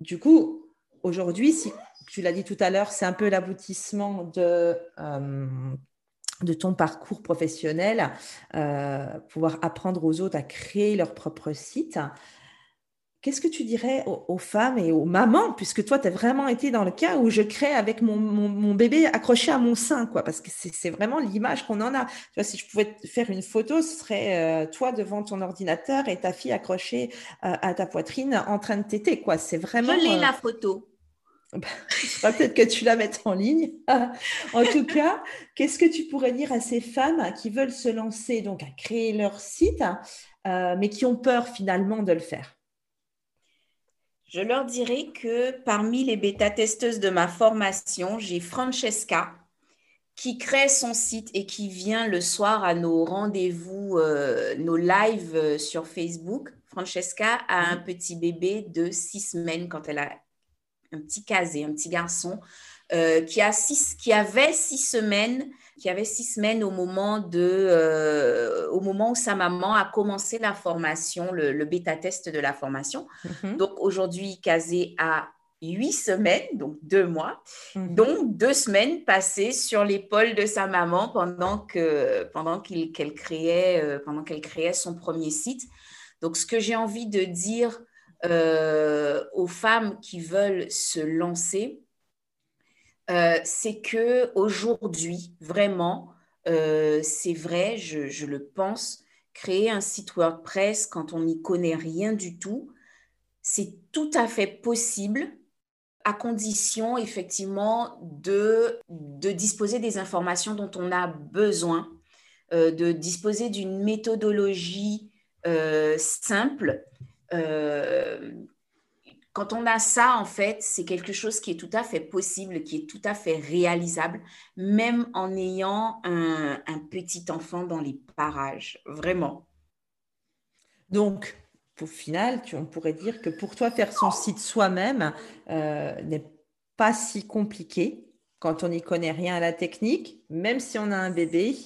du coup, aujourd'hui, si tu l'as dit tout à l'heure, c'est un peu l'aboutissement de de ton parcours professionnel, euh, pouvoir apprendre aux autres à créer leur propre site. Qu'est-ce que tu dirais aux, femmes et aux mamans, puisque toi, tu as vraiment été dans le cas où je crée avec mon, bébé accroché à mon sein, quoi, parce que c'est vraiment l'image qu'on en a. Tu vois, si je pouvais faire une photo, ce serait euh, toi devant ton ordinateur et ta fille accrochée euh, à ta poitrine en train de téter, quoi. C'est vraiment. Je l'ai la photo. Peut-être que tu la mettes en ligne. en tout cas, qu'est-ce que tu pourrais dire à ces femmes qui veulent se lancer, donc à créer leur site, euh, mais qui ont peur finalement de le faire? Je leur dirais que parmi les bêta-testeuses de ma formation, j'ai Francesca qui crée son site et qui vient le soir à nos rendez-vous, euh, nos lives euh, sur Facebook. Francesca a un petit bébé de six semaines quand elle a un petit casé, un petit garçon, euh, qui, a six, qui avait six semaines, qui avait six semaines au moment, de, euh, au moment où sa maman a commencé la formation, le, bêta-test de la formation. Mhm. Donc aujourd'hui, casé a huit semaines, donc deux mois, mhm. dont deux semaines passées sur l'épaule de sa maman pendant que pendant qu'elle créait euh, pendant qu'elle créait son premier site. Donc ce que j'ai envie de dire euh, aux femmes qui veulent se lancer, euh, c'est que aujourd'hui, vraiment, euh, c'est vrai, je, le pense, créer un site WordPress quand on n'y connaît rien du tout, c'est tout à fait possible à condition effectivement de, de disposer des informations dont on a besoin, de disposer d'une méthodologie simple euh, quand on a ça, en fait, c'est quelque chose qui est tout à fait possible, qui est tout à fait réalisable, même en ayant un, petit enfant dans les parages, vraiment. Donc, au final, tu, on pourrait dire que pour toi, faire son site soi-même euh, n'est pas si compliqué quand on n'y connaît rien à la technique, même si on a un bébé,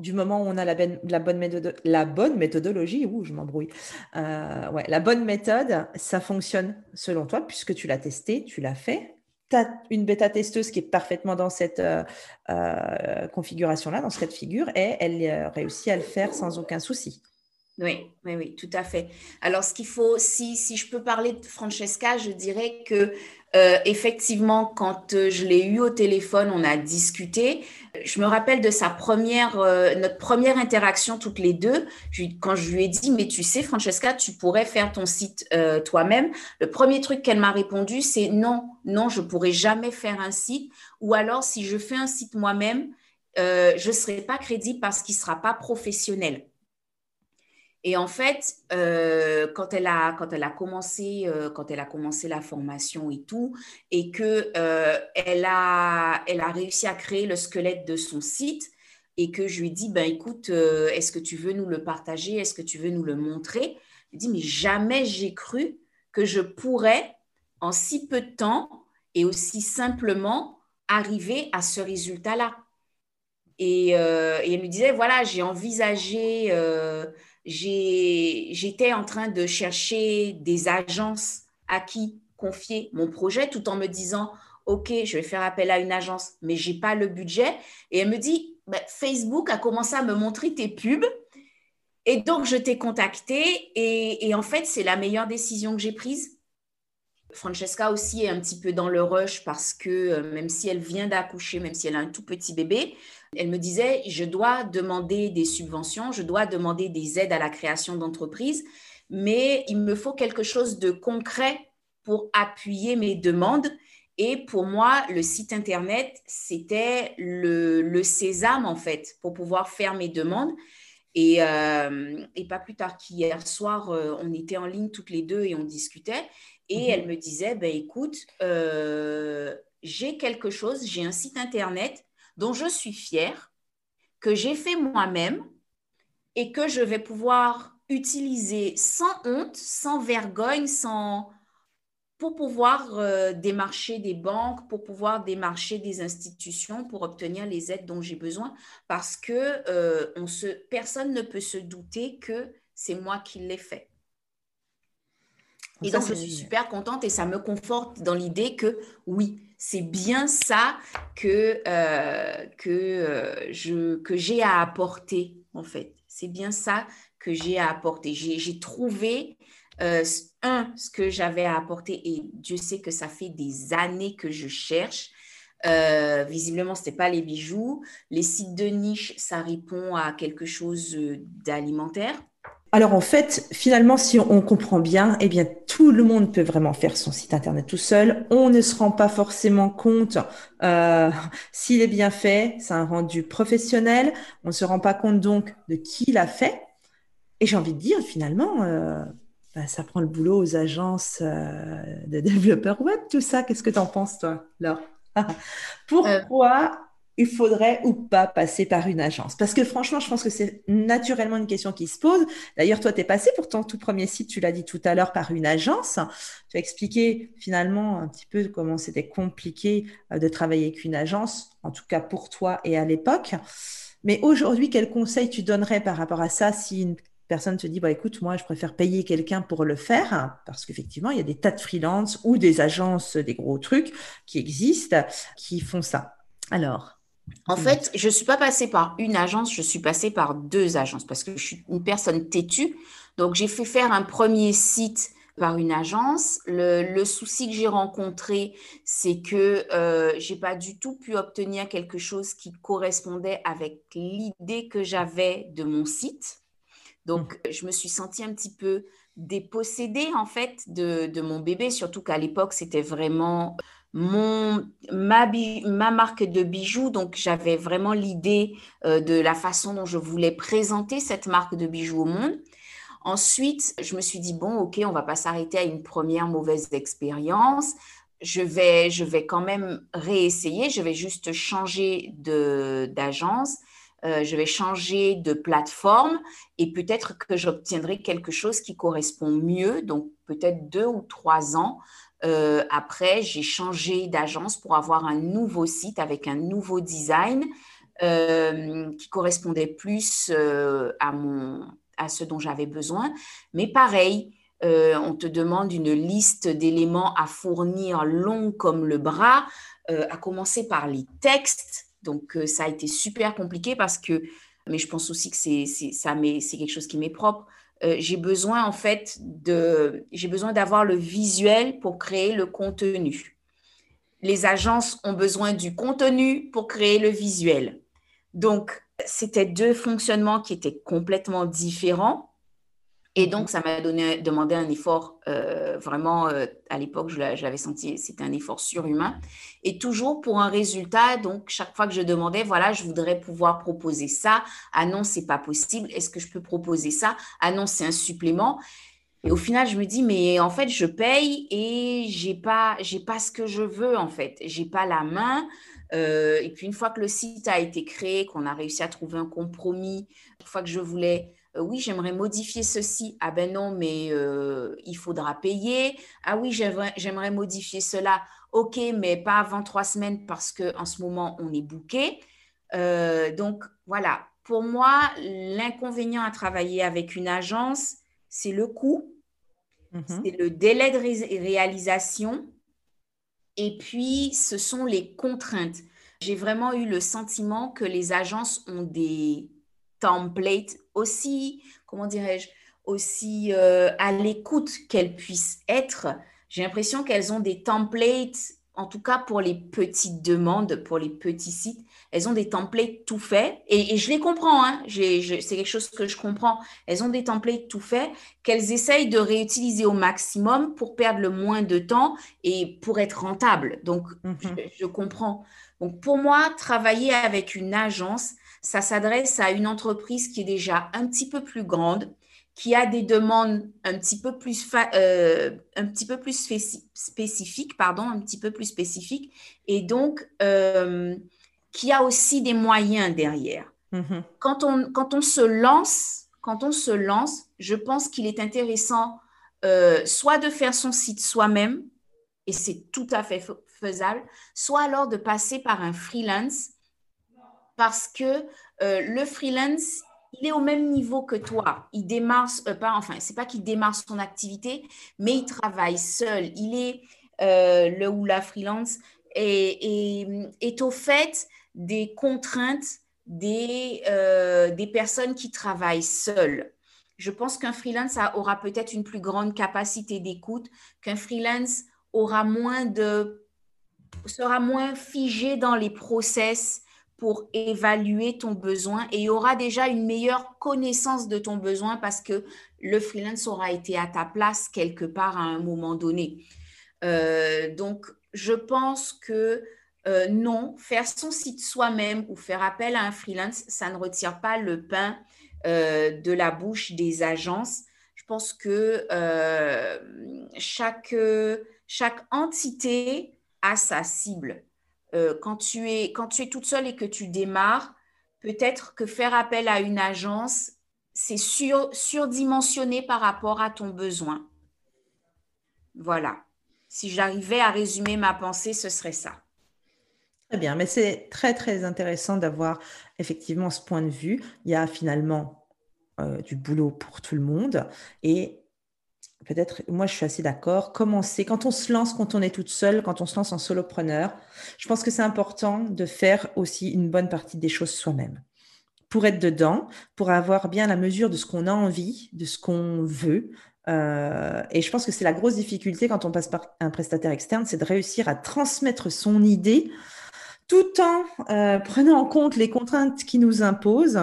du moment où on a la, la, bonne, méthode, la bonne méthodologie, ouh, je m'embrouille, euh, ouais, la bonne méthode, ça fonctionne selon toi, puisque tu l'as testé, tu l'as fait. Tu as une bêta-testeuse qui est parfaitement dans cette euh, euh, configuration-là, dans cette figure, et elle réussit à le faire sans aucun souci. Oui, oui, oui, tout à fait. Alors, ce qu'il faut, si, si je peux parler de Francesca, je dirais que euh, effectivement, quand euh, je l'ai eu au téléphone, on a discuté. Je me rappelle de sa première, euh, notre première interaction toutes les deux. quand je lui ai dit, mais tu sais, Francesca, tu pourrais faire ton site toi-même. Le premier truc qu'elle m'a répondu, c'est non, non, je pourrais jamais faire un site. Ou alors, si je fais un site moi-même, je ne serai pas crédible parce qu'il ne sera pas professionnel. Et en fait, euh, quand, elle a, quand, elle a commencé, euh, quand elle a commencé la formation et tout, et qu'elle euh, elle a, elle a réussi à créer le squelette de son site, et que je lui dis, ben écoute, est-ce que tu veux nous le partager? Est-ce que tu veux nous le montrer? Elle dit, mais jamais j'ai cru que je pourrais, en si peu de temps et aussi simplement, arriver à ce résultat-là. Et, elle me disait, voilà, j'ai envisagé j'étais en train de chercher des agences à qui confier mon projet tout en me disant, OK, je vais faire appel à une agence, mais je n'ai pas le budget. Et elle me dit, bah, Facebook a commencé à me montrer tes pubs. Et donc, je t'ai contacté et, et en fait, c'est la meilleure décision que j'ai prise. Francesca aussi est un petit peu dans le rush parce que euh, même si elle vient d'accoucher, même si elle a un tout petit bébé, elle me disait, je dois demander des subventions, je dois demander des aides à la création d'entreprises, mais il me faut quelque chose de concret pour appuyer mes demandes. Et pour moi, le site Internet, c'était le, sésame, en fait, pour pouvoir faire mes demandes. Et, euh, pas plus tard qu'hier soir, euh, on était en ligne toutes les deux et on discutait. Et mhm. elle me disait, ben, écoute, euh, j'ai quelque chose, j'ai un site Internet dont je suis fière, que j'ai fait moi-même et que je vais pouvoir utiliser sans honte, sans vergogne, sans pour pouvoir euh, démarcher des banques, pour pouvoir démarcher des institutions, pour obtenir les aides dont j'ai besoin, parce que euh, on se, personne ne peut se douter que c'est moi qui l'ai fait. Et donc, je suis super contente et ça me conforte dans l'idée que oui, c'est bien ça que, euh, que, j'ai à apporter, en fait. C'est bien ça que j'ai à apporter. J'ai trouvé euh, un, ce que j'avais à apporter, et Dieu sait que ça fait des années que je cherche. Euh, visiblement, ce n'était pas les bijoux. Les sites de niche, ça répond à quelque chose euh, d'alimentaire. Alors en fait, finalement, si on comprend bien, eh bien tout le monde peut vraiment faire son site internet tout seul. On ne se rend pas forcément compte euh, s'il est bien fait. C'est un rendu professionnel. On ne se rend pas compte donc de qui l'a fait. Et j'ai envie de dire finalement, euh, bah, ça prend le boulot aux agences euh, de développeurs web, tout ça. Qu'est-ce que tu en penses, toi, Laure? Pourquoi il faudrait ou pas passer par une agence Parce que franchement, je pense que c'est naturellement une question qui se pose. D'ailleurs, toi, tu es passé pour ton tout premier site, tu l'as dit tout à l'heure, par une agence. Tu as expliqué finalement un petit peu comment c'était compliqué euh, de travailler avec une agence, en tout cas pour toi et à l'époque. Mais aujourd'hui, quel conseil tu donnerais par rapport à ça si une personne te dit, bah, écoute, moi, je préfère payer quelqu'un pour le faire, parce qu'effectivement, il y a des tas de freelances ou des agences, des gros trucs qui existent, qui font ça. Alors en fait, je ne suis pas passée par une agence, je suis passée par deux agences parce que je suis une personne têtue. Donc, j'ai fait faire un premier site par une agence. Le, souci que j'ai rencontré, c'est que euh, je n'ai pas du tout pu obtenir quelque chose qui correspondait avec l'idée que j'avais de mon site. Donc, mmh. je me suis sentie un petit peu dépossédée, en fait, de, mon bébé, surtout qu'à l'époque, c'était vraiment mon, ma, ma, marque de bijoux. Donc, j'avais vraiment l'idée euh, de la façon dont je voulais présenter cette marque de bijoux au monde. Ensuite, je me suis dit, bon, OK, on va pas s'arrêter à une première mauvaise expérience. Je vais, je vais quand même réessayer. Je vais juste changer d'agence euh, je vais changer de plateforme et peut-être que j'obtiendrai quelque chose qui correspond mieux. Donc, peut-être deux ou trois ans euh, après, j'ai changé d'agence pour avoir un nouveau site avec un nouveau design euh, qui correspondait plus à, mon, à ce dont j'avais besoin. Mais pareil, on te demande une liste d'éléments à fournir long comme le bras, à commencer par les textes donc, euh, ça a été super compliqué parce que, mais je pense aussi que c'est quelque chose qui m'est propre. Euh, j'ai besoin, en fait, de, j'ai besoin d'avoir le visuel pour créer le contenu. Les agences ont besoin du contenu pour créer le visuel. Donc, c'était deux fonctionnements qui étaient complètement différents. Et donc, ça m'a donné, demandé un effort euh, vraiment, euh, à l'époque, je l'avais senti, c'était un effort surhumain. Et toujours pour un résultat, donc chaque fois que je demandais, voilà, je voudrais pouvoir proposer ça. Ah non, c'est pas possible. Est-ce que je peux proposer ça? Ah non, c'est un supplément. Et au final, je me dis, mais en fait, je paye et j'ai pas, j'ai pas ce que je veux en fait. J'ai pas la main. Euh, et puis une fois que le site a été créé, qu'on a réussi à trouver un compromis, une fois que je voulais euh, oui, j'aimerais modifier ceci. Ah ben non, mais euh, il faudra payer. Ah oui, j'aimerais modifier cela. Ok, mais pas avant trois semaines parce qu'en ce moment, on est bouqué. Euh, donc voilà, pour moi, l'inconvénient à travailler avec une agence, c'est le coût, mm-hmm. c'est le délai de réalisation et puis ce sont les contraintes. J'ai vraiment eu le sentiment que les agences ont des templates aussi, comment dirais-je, aussi euh, à l'écoute qu'elles puissent être. J'ai l'impression qu'elles ont des templates en tout cas pour les petites demandes, pour les petits sites, elles ont des templates tout faits. Et, je les comprends, hein, c'est quelque chose que je comprends. Elles ont des templates tout faits qu'elles essayent de réutiliser au maximum pour perdre le moins de temps et pour être rentable. Donc, mhm. je, comprends. Donc, pour moi, travailler avec une agence, ça s'adresse à une entreprise qui est déjà un petit peu plus grande, qui a des demandes un petit peu plus, euh, un petit peu plus spécifiques, pardon, un petit peu plus spécifiques, et donc euh, qui a aussi des moyens derrière. Mm-hmm. Quand, on, quand on se lance, quand on se lance, je pense qu'il est intéressant euh, soit de faire son site soi-même, et c'est tout à fait faisable, soit alors de passer par un freelance, parce que le freelance, il est au même niveau que toi. Il démarre, euh, pas, enfin, c'est pas qu'il démarre son activité, mais il travaille seul. Il est euh, le ou la freelance et, est au fait des contraintes des, euh, des personnes qui travaillent seules. Je pense qu'un freelance aura peut-être une plus grande capacité d'écoute, qu'un freelance aura moins de sera moins figé dans les process pour évaluer ton besoin et il y aura déjà une meilleure connaissance de ton besoin parce que le freelance aura été à ta place quelque part à un moment donné. Euh, donc, je pense que euh, non, faire son site soi-même ou faire appel à un freelance, ça ne retire pas le pain euh, de la bouche des agences. Je pense que chaque, chaque entité a sa cible. Euh, quand, tu es, quand tu es toute seule et que tu démarres, peut-être que faire appel à une agence, c'est sur, surdimensionné par rapport à ton besoin. Voilà. Si j'arrivais à résumer ma pensée, ce serait ça. Très bien, mais c'est très très intéressant d'avoir effectivement ce point de vue. Il y a finalement euh, du boulot pour tout le monde et peut-être, moi je suis assez d'accord, commencer, quand on se lance, quand on est toute seule, quand on se lance en solopreneur, je pense que c'est important de faire aussi une bonne partie des choses soi-même. Pour être dedans, pour avoir bien la mesure de ce qu'on a envie, de ce qu'on veut. Euh, et je pense que c'est la grosse difficulté quand on passe par un prestataire externe, c'est de réussir à transmettre son idée tout en euh, prenant en compte les contraintes qui nous imposent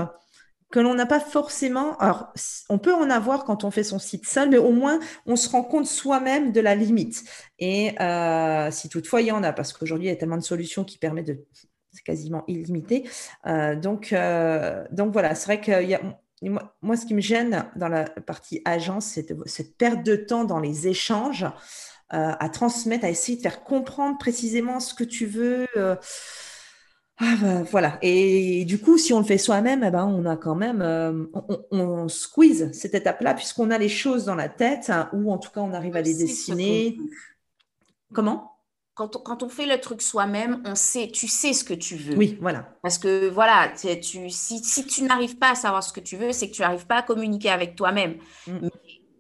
que l'on n'a pas forcément. Alors, on peut en avoir quand on fait son site seul, mais au moins, on se rend compte soi-même de la limite. Et euh, si toutefois il y en a, parce qu'aujourd'hui, il y a tellement de solutions qui permettent de. C'est quasiment illimité. Euh, donc, euh, donc voilà, c'est vrai que moi, moi, ce qui me gêne dans la partie agence, c'est cette perte de temps dans les échanges, à transmettre, à essayer de faire comprendre précisément ce que tu veux. Ah bah, voilà. Et du coup, si on le fait soi-même, eh ben, on a quand même, euh, on, squeeze cette étape-là puisqu'on a les choses dans la tête hein, ou en tout cas on arrive à les dessiner. Comment? Quand on, quand on, fait le truc soi-même, on sait, tu sais ce que tu veux. Oui, voilà. Parce que voilà, tu, si, si tu n'arrives pas à savoir ce que tu veux, c'est que tu n'arrives pas à communiquer avec toi-même. Mm.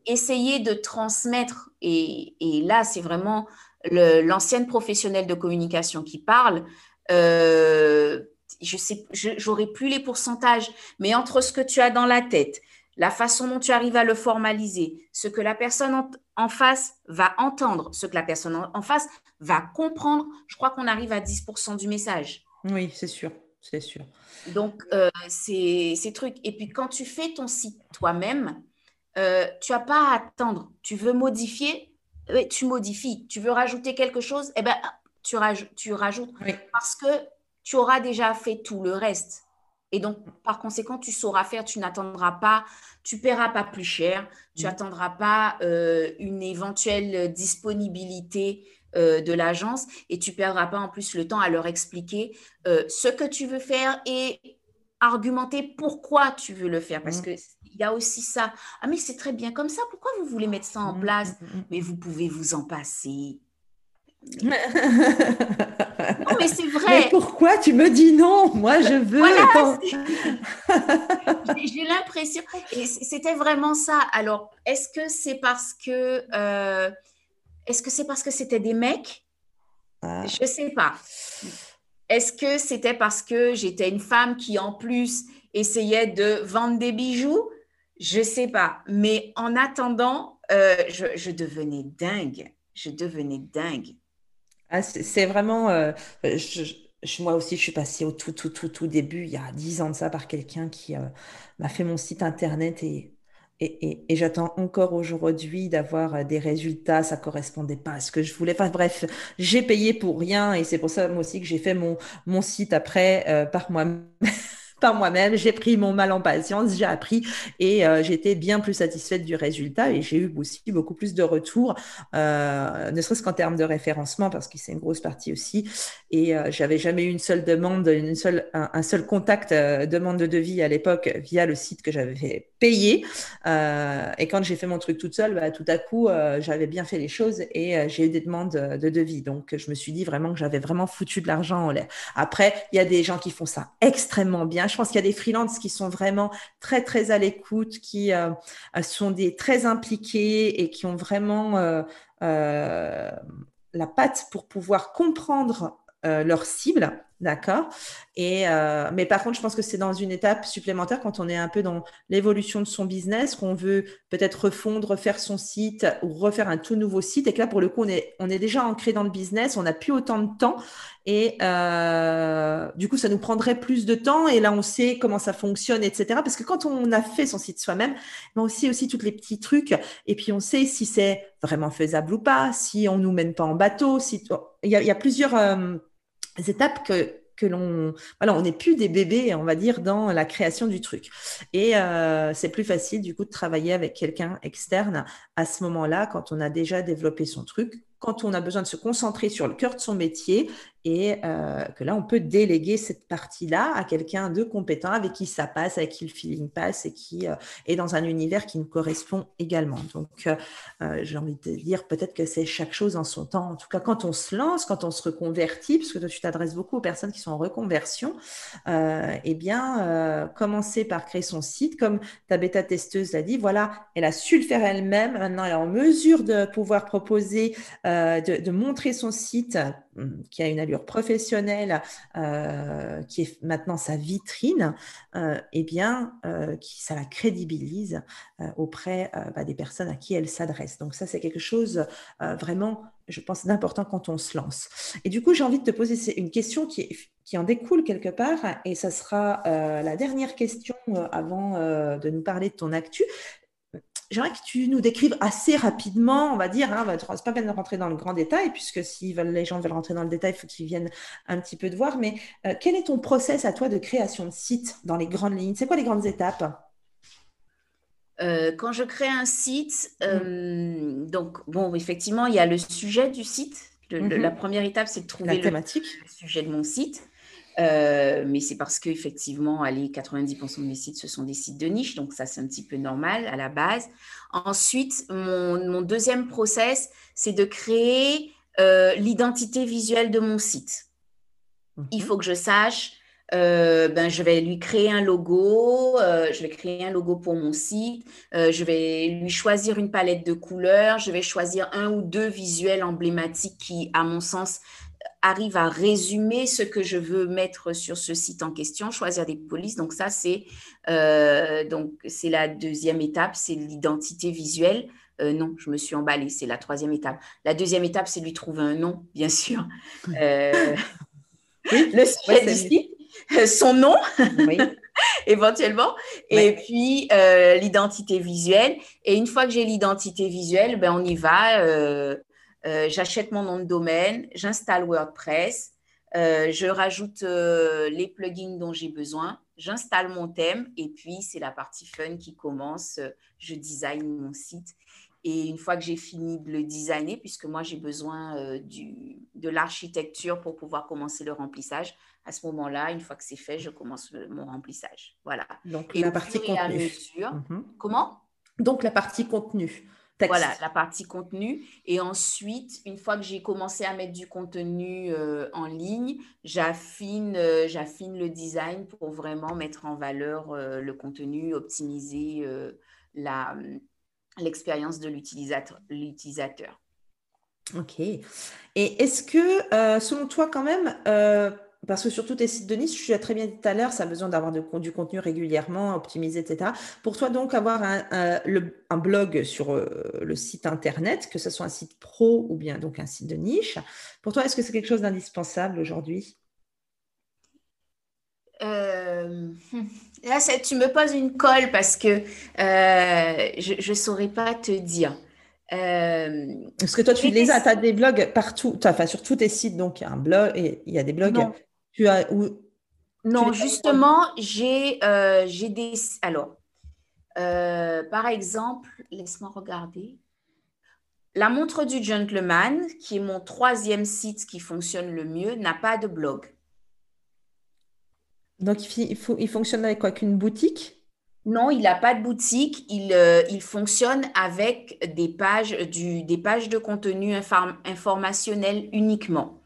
Essayer de transmettre, et, et là, c'est vraiment l'ancienne professionnelle de communication qui parle, euh, je sais, j'aurais plus les pourcentages, mais entre ce que tu as dans la tête, la façon dont tu arrives à le formaliser, ce que la personne en, face va entendre, ce que la personne en, face va comprendre, je crois qu'on arrive à 10% du message. Oui, c'est sûr, c'est sûr. Donc, euh, c'est ces trucs. Et puis, quand tu fais ton site toi-même, euh, tu n'as pas à attendre. Tu veux modifier, tu modifies. Tu veux rajouter quelque chose, eh ben, tu, rajoutes, parce que tu auras déjà fait tout le reste. Et donc, par conséquent, tu sauras faire, tu n'attendras pas, tu paieras pas plus cher, tu n'attendras mm. pas euh, une éventuelle disponibilité euh, de l'agence et tu perdras pas en plus le temps à leur expliquer euh, ce que tu veux faire et argumenter pourquoi tu veux le faire. Parce mm. qu'il y a aussi ça. Ah, mais c'est très bien comme ça, pourquoi vous voulez mettre ça en mm, place? Mais vous pouvez vous en passer non, mais c'est vrai. Mais pourquoi tu me dis non? Moi, je veux. J'ai l'impression. C'était vraiment ça. Alors, est-ce que c'est parce que. Euh, est-ce que c'est parce que c'était des mecs? Ah. Je ne sais pas. Est-ce que c'était parce que j'étais une femme qui, en plus, essayait de vendre des bijoux? Je ne sais pas. Mais en attendant, euh, je, je devenais dingue. Je devenais dingue. Ah, c'est vraiment. euh, je- moi aussi, je suis passée au tout, tout, tout, tout début, il y a dix ans de ça, par quelqu'un qui euh, m'a fait mon site internet et, j'attends encore aujourd'hui d'avoir euh, des résultats. Ça correspondait pas à ce que je voulais. Enfin bref, j'ai payé pour rien et c'est pour ça moi aussi que j'ai fait mon, site après euh, par moi par moi-même. J'ai pris mon mal en patience, j'ai appris et euh, j'étais bien plus satisfaite du résultat et j'ai eu aussi beaucoup plus de retours, euh, ne serait-ce qu'en termes de référencement parce que c'est une grosse partie aussi. Et euh, j'avais jamais eu une seule demande, une seule, un, seul contact euh, demande de devis à l'époque via le site que j'avais payé. Et quand j'ai fait mon truc toute seule, bah, tout à coup, j'avais bien fait les choses et j'ai eu des demandes de devis. Donc je me suis dit vraiment que j'avais vraiment foutu de l'argent en l'air. Après, il y a des gens qui font ça extrêmement bien. Je pense qu'il y a des freelances qui sont vraiment très, très à l'écoute, qui euh, sont des très impliqués et qui ont vraiment euh, euh, la patte pour pouvoir comprendre leur cible. D'accord. Et euh, mais par contre, je pense que c'est dans une étape supplémentaire quand on est un peu dans l'évolution de son business, qu'on veut peut-être refondre, refaire son site ou refaire un tout nouveau site. Et que là, pour le coup, on est, on est déjà ancré dans le business, on n'a plus autant de temps. Et euh, du coup, ça nous prendrait plus de temps. Et là, on sait comment ça fonctionne, etc. Parce que quand on a fait son site soi-même, on sait aussi tous les petits trucs. Et puis, on sait si c'est vraiment faisable ou pas, si on nous mène pas en bateau. Si... Il, y a, il y a plusieurs euh, étapes que, que l'on voilà on n'est plus des bébés on va dire dans la création du truc. Et euh, c'est plus facile du coup de travailler avec quelqu'un externe à ce moment-là quand on a déjà développé son truc quand on a besoin de se concentrer sur le cœur de son métier et euh, que là, on peut déléguer cette partie-là à quelqu'un de compétent avec qui ça passe, avec qui le feeling passe et qui euh, est dans un univers qui nous correspond également. Donc, euh, j'ai envie de dire peut-être que c'est chaque chose en son temps. En tout cas, quand on se lance, quand on se reconvertit, parce que tu t'adresses beaucoup aux personnes qui sont en reconversion, eh bien, commencer par créer son site, comme ta bêta-testeuse l'a dit, voilà, elle a su le faire elle-même. Maintenant, elle est en mesure de pouvoir proposer euh, de, montrer son site qui a une allure professionnelle, euh, qui est maintenant sa vitrine, euh, eh bien, qui ça la crédibilise auprès bah, des personnes à qui elle s'adresse. Donc ça, c'est quelque chose vraiment, je pense, d'important quand on se lance. Et du coup, j'ai envie de te poser une question qui, qui en découle quelque part, et ça sera la dernière question avant de nous parler de ton actu j'aimerais que tu nous décrives assez rapidement, on va dire, hein, c'est pas peine de rentrer dans le grand détail, puisque si les gens veulent rentrer dans le détail, il faut qu'ils viennent un petit peu de voir, mais euh, quel est ton process à toi de création de site dans les grandes lignes? C'est quoi les grandes étapes? Euh, quand je crée un site, euh, donc bon, effectivement, il y a le sujet du site. Le, mm -hmm. La première étape, c'est de trouver la thématique. Le, le sujet de mon site. Euh, mais c'est parce qu'effectivement, allez, 90% de mes sites, ce sont des sites de niche, donc ça, c'est un petit peu normal à la base. Ensuite, mon, mon deuxième process, c'est de créer euh, l'identité visuelle de mon site. -hmm. Il faut que je sache, euh, ben, je vais lui créer un logo, je vais créer un logo pour mon site, je vais lui choisir une palette de couleurs, je vais choisir un ou deux visuels emblématiques qui, à mon sens, arrive à résumer ce que je veux mettre sur ce site en question, choisir des polices. Donc ça, c'est euh, donc c'est la deuxième étape, c'est l'identité visuelle. Euh, non, je me suis emballée, c'est la troisième étape. La deuxième étape, c'est lui trouver un nom, bien sûr. Euh, oui, le sujet ouais, du site, son nom, oui. éventuellement, et puis l'identité visuelle. Et une fois que j'ai l'identité visuelle, ben, on y va. Euh, j'achète mon nom de domaine, j'installe WordPress, euh, je rajoute euh, les plugins dont j'ai besoin, j'installe mon thème et puis c'est la partie fun qui commence. Je design mon site et une fois que j'ai fini de le designer, puisque moi j'ai besoin du, de l'architecture pour pouvoir commencer le remplissage, à ce moment-là, une fois que c'est fait, je commence mon remplissage. Voilà. Donc et la partie contenu. Mesure, mm -hmm. Comment? Donc la partie contenu. Texte. Voilà, la partie contenu. Et ensuite, une fois que j'ai commencé à mettre du contenu euh, en ligne, j'affine euh, j'affine le design pour vraiment mettre en valeur euh, le contenu, optimiser l'expérience de l'utilisateur. Ok. Et est-ce que, selon toi, quand même, parce que sur tous tes sites de niche, tu as très bien dit tout à l'heure, ça a besoin d'avoir du contenu régulièrement, optimisé, etc. Pour toi, donc, avoir un, blog sur euh, le site internet, que ce soit un site pro ou bien donc un site de niche, pour toi, est-ce que c'est quelque chose d'indispensable aujourd'hui? Euh, Là, tu me poses une colle parce que euh, je ne saurais pas te dire. Parce que toi, tu les as, tu as des blogs partout, enfin sur tous tes sites, donc il y a un blog et il y a des blogs non, justement, j'ai euh, j'ai des. Alors, euh, par exemple, laisse-moi regarder. La montre du gentleman, qui est mon troisième site qui fonctionne le mieux, n'a pas de blog. Donc, il, faut, il fonctionne avec quoi Qu'une boutique? Non, il n'a pas de boutique. Il, euh, il, fonctionne avec des pages, du, des pages de contenu informationnel uniquement.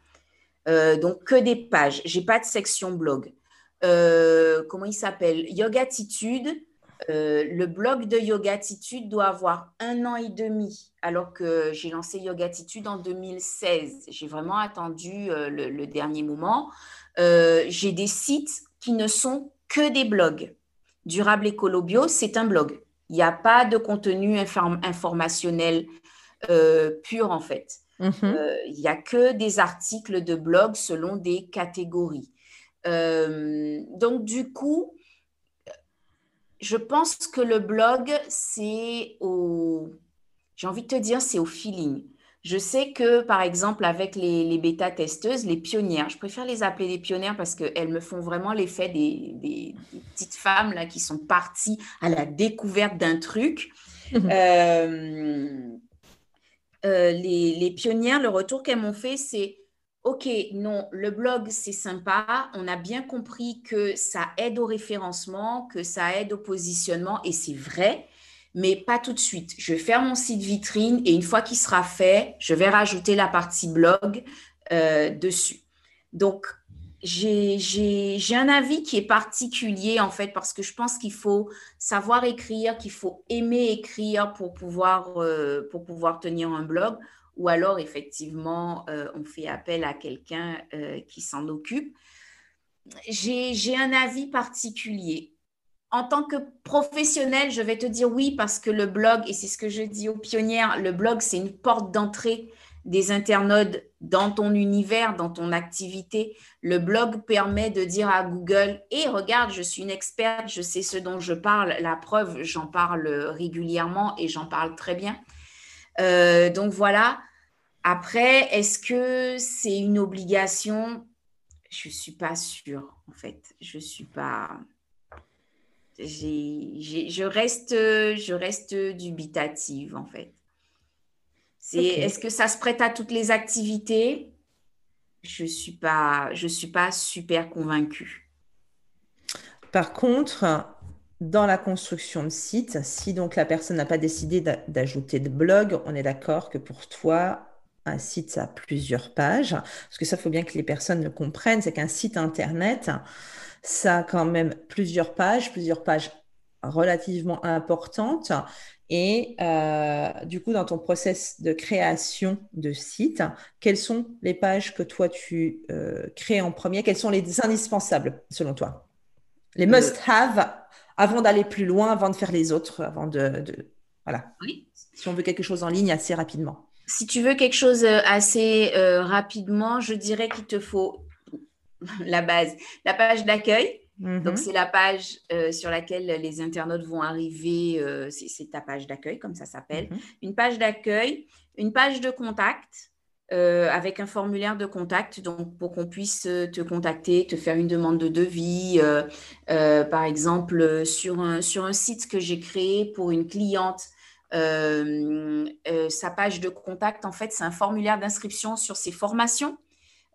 Euh, donc, que des pages. J'ai pas de section blog. Euh, comment il s'appelle? Yogatitude. Euh, le blog de Yogatitude doit avoir un an et demi, alors que j'ai lancé Yogatitude en 2016. J'ai vraiment attendu le, dernier moment. j'ai des sites qui ne sont que des blogs. Durable Écolo Bio, c'est un blog. Il n'y a pas de contenu informationnel pur, en fait. Euh, il n'y a que des articles de blog selon des catégories. Euh, donc, du coup, je pense que le blog, c'est au... J'ai envie de te dire, c'est au feeling. Je sais que, par exemple, avec les, bêta-testeuses, les pionnières, je préfère les appeler des pionnières parce qu'elles me font vraiment l'effet des, petites femmes là, qui sont parties à la découverte d'un truc. Mhm. euh, euh, les, pionnières, le retour qu'elles m'ont fait, c'est OK, non, le blog, c'est sympa. On a bien compris que ça aide au référencement, que ça aide au positionnement, et c'est vrai, mais pas tout de suite. Je vais faire mon site vitrine et une fois qu'il sera fait, je vais rajouter la partie blog euh, dessus. Donc, j'ai un avis qui est particulier en fait parce que je pense qu'il faut savoir écrire, qu'il faut aimer écrire pour pouvoir, euh, pour pouvoir tenir un blog ou alors effectivement euh, on fait appel à quelqu'un euh, qui s'en occupe. J'ai un avis particulier. En tant que professionnel, je vais te dire oui parce que le blog, et c'est ce que je dis aux pionnières, le blog c'est une porte d'entrée des internautes dans ton univers, dans ton activité. Le blog permet de dire à Google, et regarde, je suis une experte, je sais ce dont je parle. La preuve, j'en parle régulièrement et j'en parle très bien. Euh, donc voilà. Après, est-ce que c'est une obligation? Je ne suis pas sûre, en fait. Je suis pas... je, reste, je reste dubitative, en fait. Est-ce que ça se prête à toutes les activités? Je ne suis, pas, je suis pas super convaincue. Par contre, dans la construction de site, si donc la personne n'a pas décidé d'ajouter de blog, on est d'accord que pour toi, un site, ça a plusieurs pages. Parce que ça, faut bien que les personnes le comprennent, c'est qu'un site Internet, ça a quand même plusieurs pages, plusieurs pages relativement importantes. Et euh, du coup, dans ton process de création de site, quelles sont les pages que toi tu euh, crées en premier? Quelles sont les indispensables selon toi? Les euh, must-have avant d'aller plus loin, avant de faire les autres, avant de, voilà. Oui. Si on veut quelque chose en ligne assez rapidement. Si tu veux quelque chose assez rapidement, je dirais qu'il te faut la base, la page d'accueil donc, mhm. c'est la page euh, sur laquelle les internautes vont arriver. Euh, c'est ta page d'accueil, comme ça s'appelle. Mhm. Une page d'accueil, une page de contact euh, avec un formulaire de contact donc, pour qu'on puisse te contacter, te faire une demande de devis. par exemple, sur un, sur un site que j'ai créé pour une cliente, sa page de contact, en fait, c'est un formulaire d'inscription sur ses formations.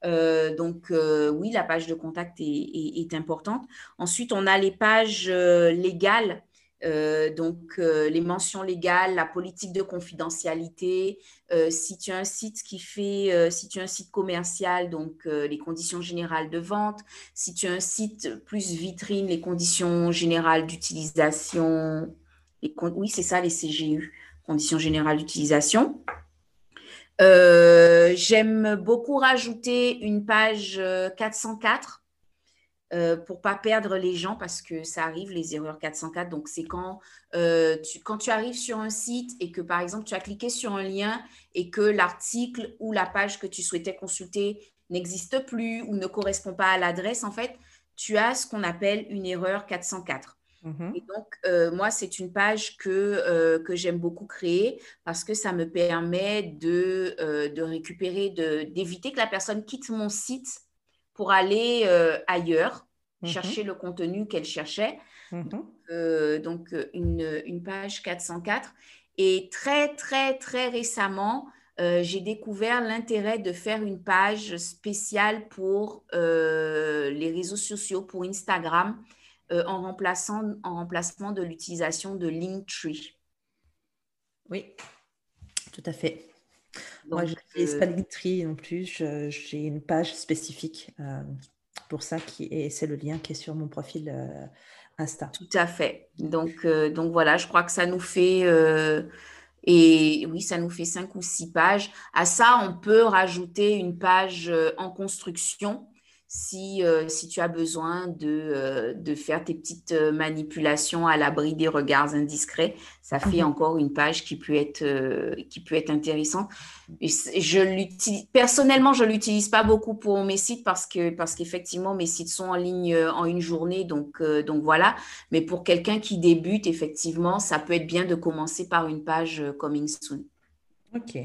Euh, donc euh, oui, la page de contact est, importante. Ensuite, on a les pages euh, légales, donc les mentions légales, la politique de confidentialité. si tu as un site qui fait, si tu as un site commercial, donc les conditions générales de vente. Si tu as un site plus vitrine, les conditions générales d'utilisation. Oui, c'est ça, les CGU, conditions générales d'utilisation. Euh, j'aime beaucoup rajouter une page 404 euh, pour pas perdre les gens parce que ça arrive les erreurs 404 donc c'est quand tu quand tu arrives sur un site et que par exemple tu as cliqué sur un lien et que l'article ou la page que tu souhaitais consulter n'existe plus ou ne correspond pas à l'adresse en fait tu as ce qu'on appelle une erreur 404 Mhm. Et donc, euh, moi, c'est une page que, euh, que j'aime beaucoup créer parce que ça me permet de, euh, de récupérer, d'éviter que la personne quitte mon site pour aller ailleurs, mhm. chercher le contenu qu'elle cherchait. Mhm. donc, une, une, page 404. Et très, très, très récemment, j'ai découvert l'intérêt de faire une page spéciale pour les réseaux sociaux, pour Instagram euh, en, remplaçant, en remplacement de l'utilisation de Linktree. Oui, tout à fait. Moi, je n'utilise euh, pas Linktree non plus. J'ai une page spécifique euh, pour ça qui est, c'est le lien qui est sur mon profil Insta. Tout à fait. Donc, donc voilà, je crois que ça nous fait. Et oui, ça nous fait cinq ou six pages. À ça, on peut rajouter une page en construction si, euh, si tu as besoin de, euh, de faire tes petites euh, manipulations à l'abri des regards indiscrets, ça fait mhm. encore une page qui peut être, qui peut être intéressante. je personnellement, je ne l'utilise pas beaucoup pour mes sites parce que parce qu'effectivement, mes sites sont en ligne en une journée, donc, donc voilà. Mais pour quelqu'un qui débute, effectivement, ça peut être bien de commencer par une page Coming Soon. OK.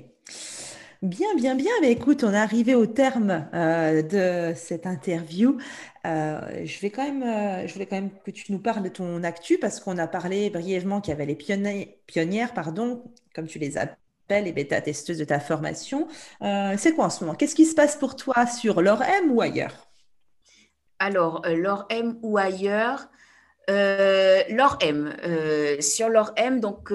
Bien, bien, bien. Mais écoute, on est arrivé au terme euh, de cette interview. Euh, je vais quand même, euh, je voulais quand même que tu nous parles de ton actu parce qu'on a parlé brièvement qu'il y avait les pionnières, pardon, comme tu les appelles, les bêta-testeuses de ta formation. c'est quoi en ce moment? Qu'est-ce qui se passe pour toi sur l'ORM ou ailleurs? Alors, l'ORM ou ailleurs? L'ORM. sur l'ORM, donc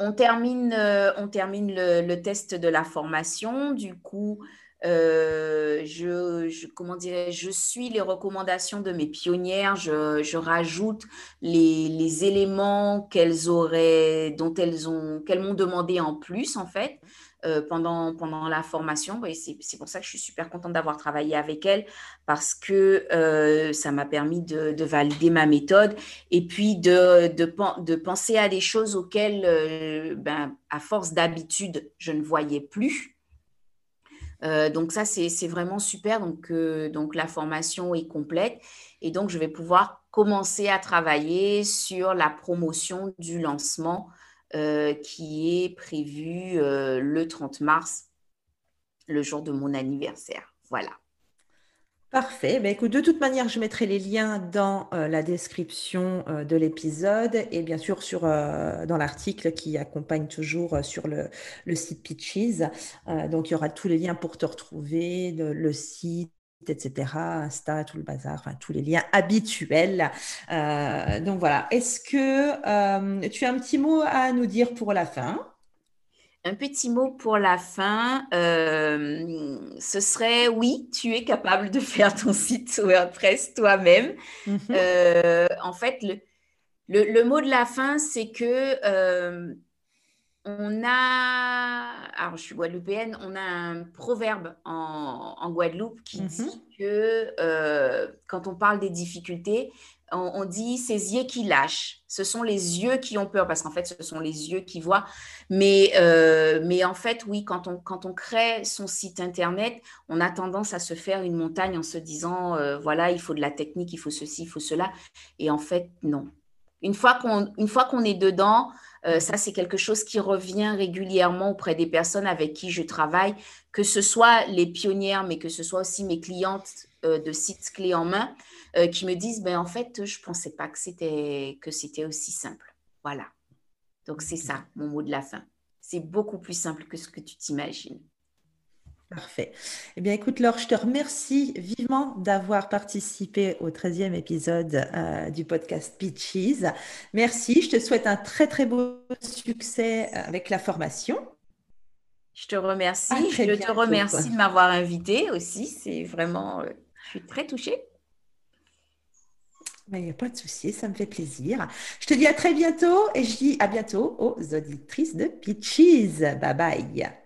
on termine, euh, le, test de la formation. Du coup, euh, je, comment dirais, je suis les recommandations de mes pionnières. Je, rajoute les, éléments qu'elles auraient, dont elles ont, qu'elles m'ont demandé en plus en fait. Euh, pendant, pendant la formation. Et c'est pour ça que je suis super contente d'avoir travaillé avec elle parce que euh, ça m'a permis de, valider ma méthode et puis de, de, penser à des choses auxquelles, euh, ben, à force d'habitude, je ne voyais plus. donc ça, c'est vraiment super. Donc, donc la formation est complète et donc je vais pouvoir commencer à travailler sur la promotion du lancement euh, qui est prévu euh, le 30 mars, le jour de mon anniversaire. Voilà. Parfait. Ben, écoute, de toute manière, je mettrai les liens dans euh, la description de l'épisode et bien sûr sur, dans l'article qui accompagne toujours sur le, site Pitches. donc, il y aura tous les liens pour te retrouver, le site, etc., Insta, tout le bazar, enfin, tous les liens habituels. Euh, donc voilà. Est-ce que euh, tu as un petit mot à nous dire pour la fin? Un petit mot pour la fin, euh, ce serait oui, tu es capable de faire ton site WordPress toi-même. Mhm. en fait, le, le, mot de la fin, c'est que on a, alors je suis guadeloupéenne, on a un proverbe en, Guadeloupe qui mhm. dit que euh, quand on parle des difficultés, on, dit ces yeux qui lâchent. Ce sont les yeux qui ont peur parce qu'en fait, ce sont les yeux qui voient. Mais, euh, mais en fait, oui, quand on, quand on crée son site internet, on a tendance à se faire une montagne en se disant euh, voilà, il faut de la technique, il faut ceci, il faut cela. Et en fait, non. Une fois qu'on, une fois qu'on est dedans, euh, ça, c'est quelque chose qui revient régulièrement auprès des personnes avec qui je travaille, que ce soit les pionnières, mais que ce soit aussi mes clientes euh, de sites clés en main, euh, qui me disent, ben, en fait, je ne pensais pas que c'était, que c'était aussi simple. Voilà. Donc, c'est ça, mon mot de la fin. C'est beaucoup plus simple que ce que tu t'imagines. Parfait. Eh bien, écoute, Laure, je te remercie vivement d'avoir participé au 13e épisode euh, du podcast Pitches. Merci. Je te souhaite un très, très beau succès avec la formation. Je te remercie. je te remercie de m'avoir invité aussi. C'est vraiment, euh, je suis très touchée. Il n'y a pas de souci, ça me fait plaisir. Je te dis à très bientôt et je dis à bientôt aux auditrices de Pitches. Bye bye.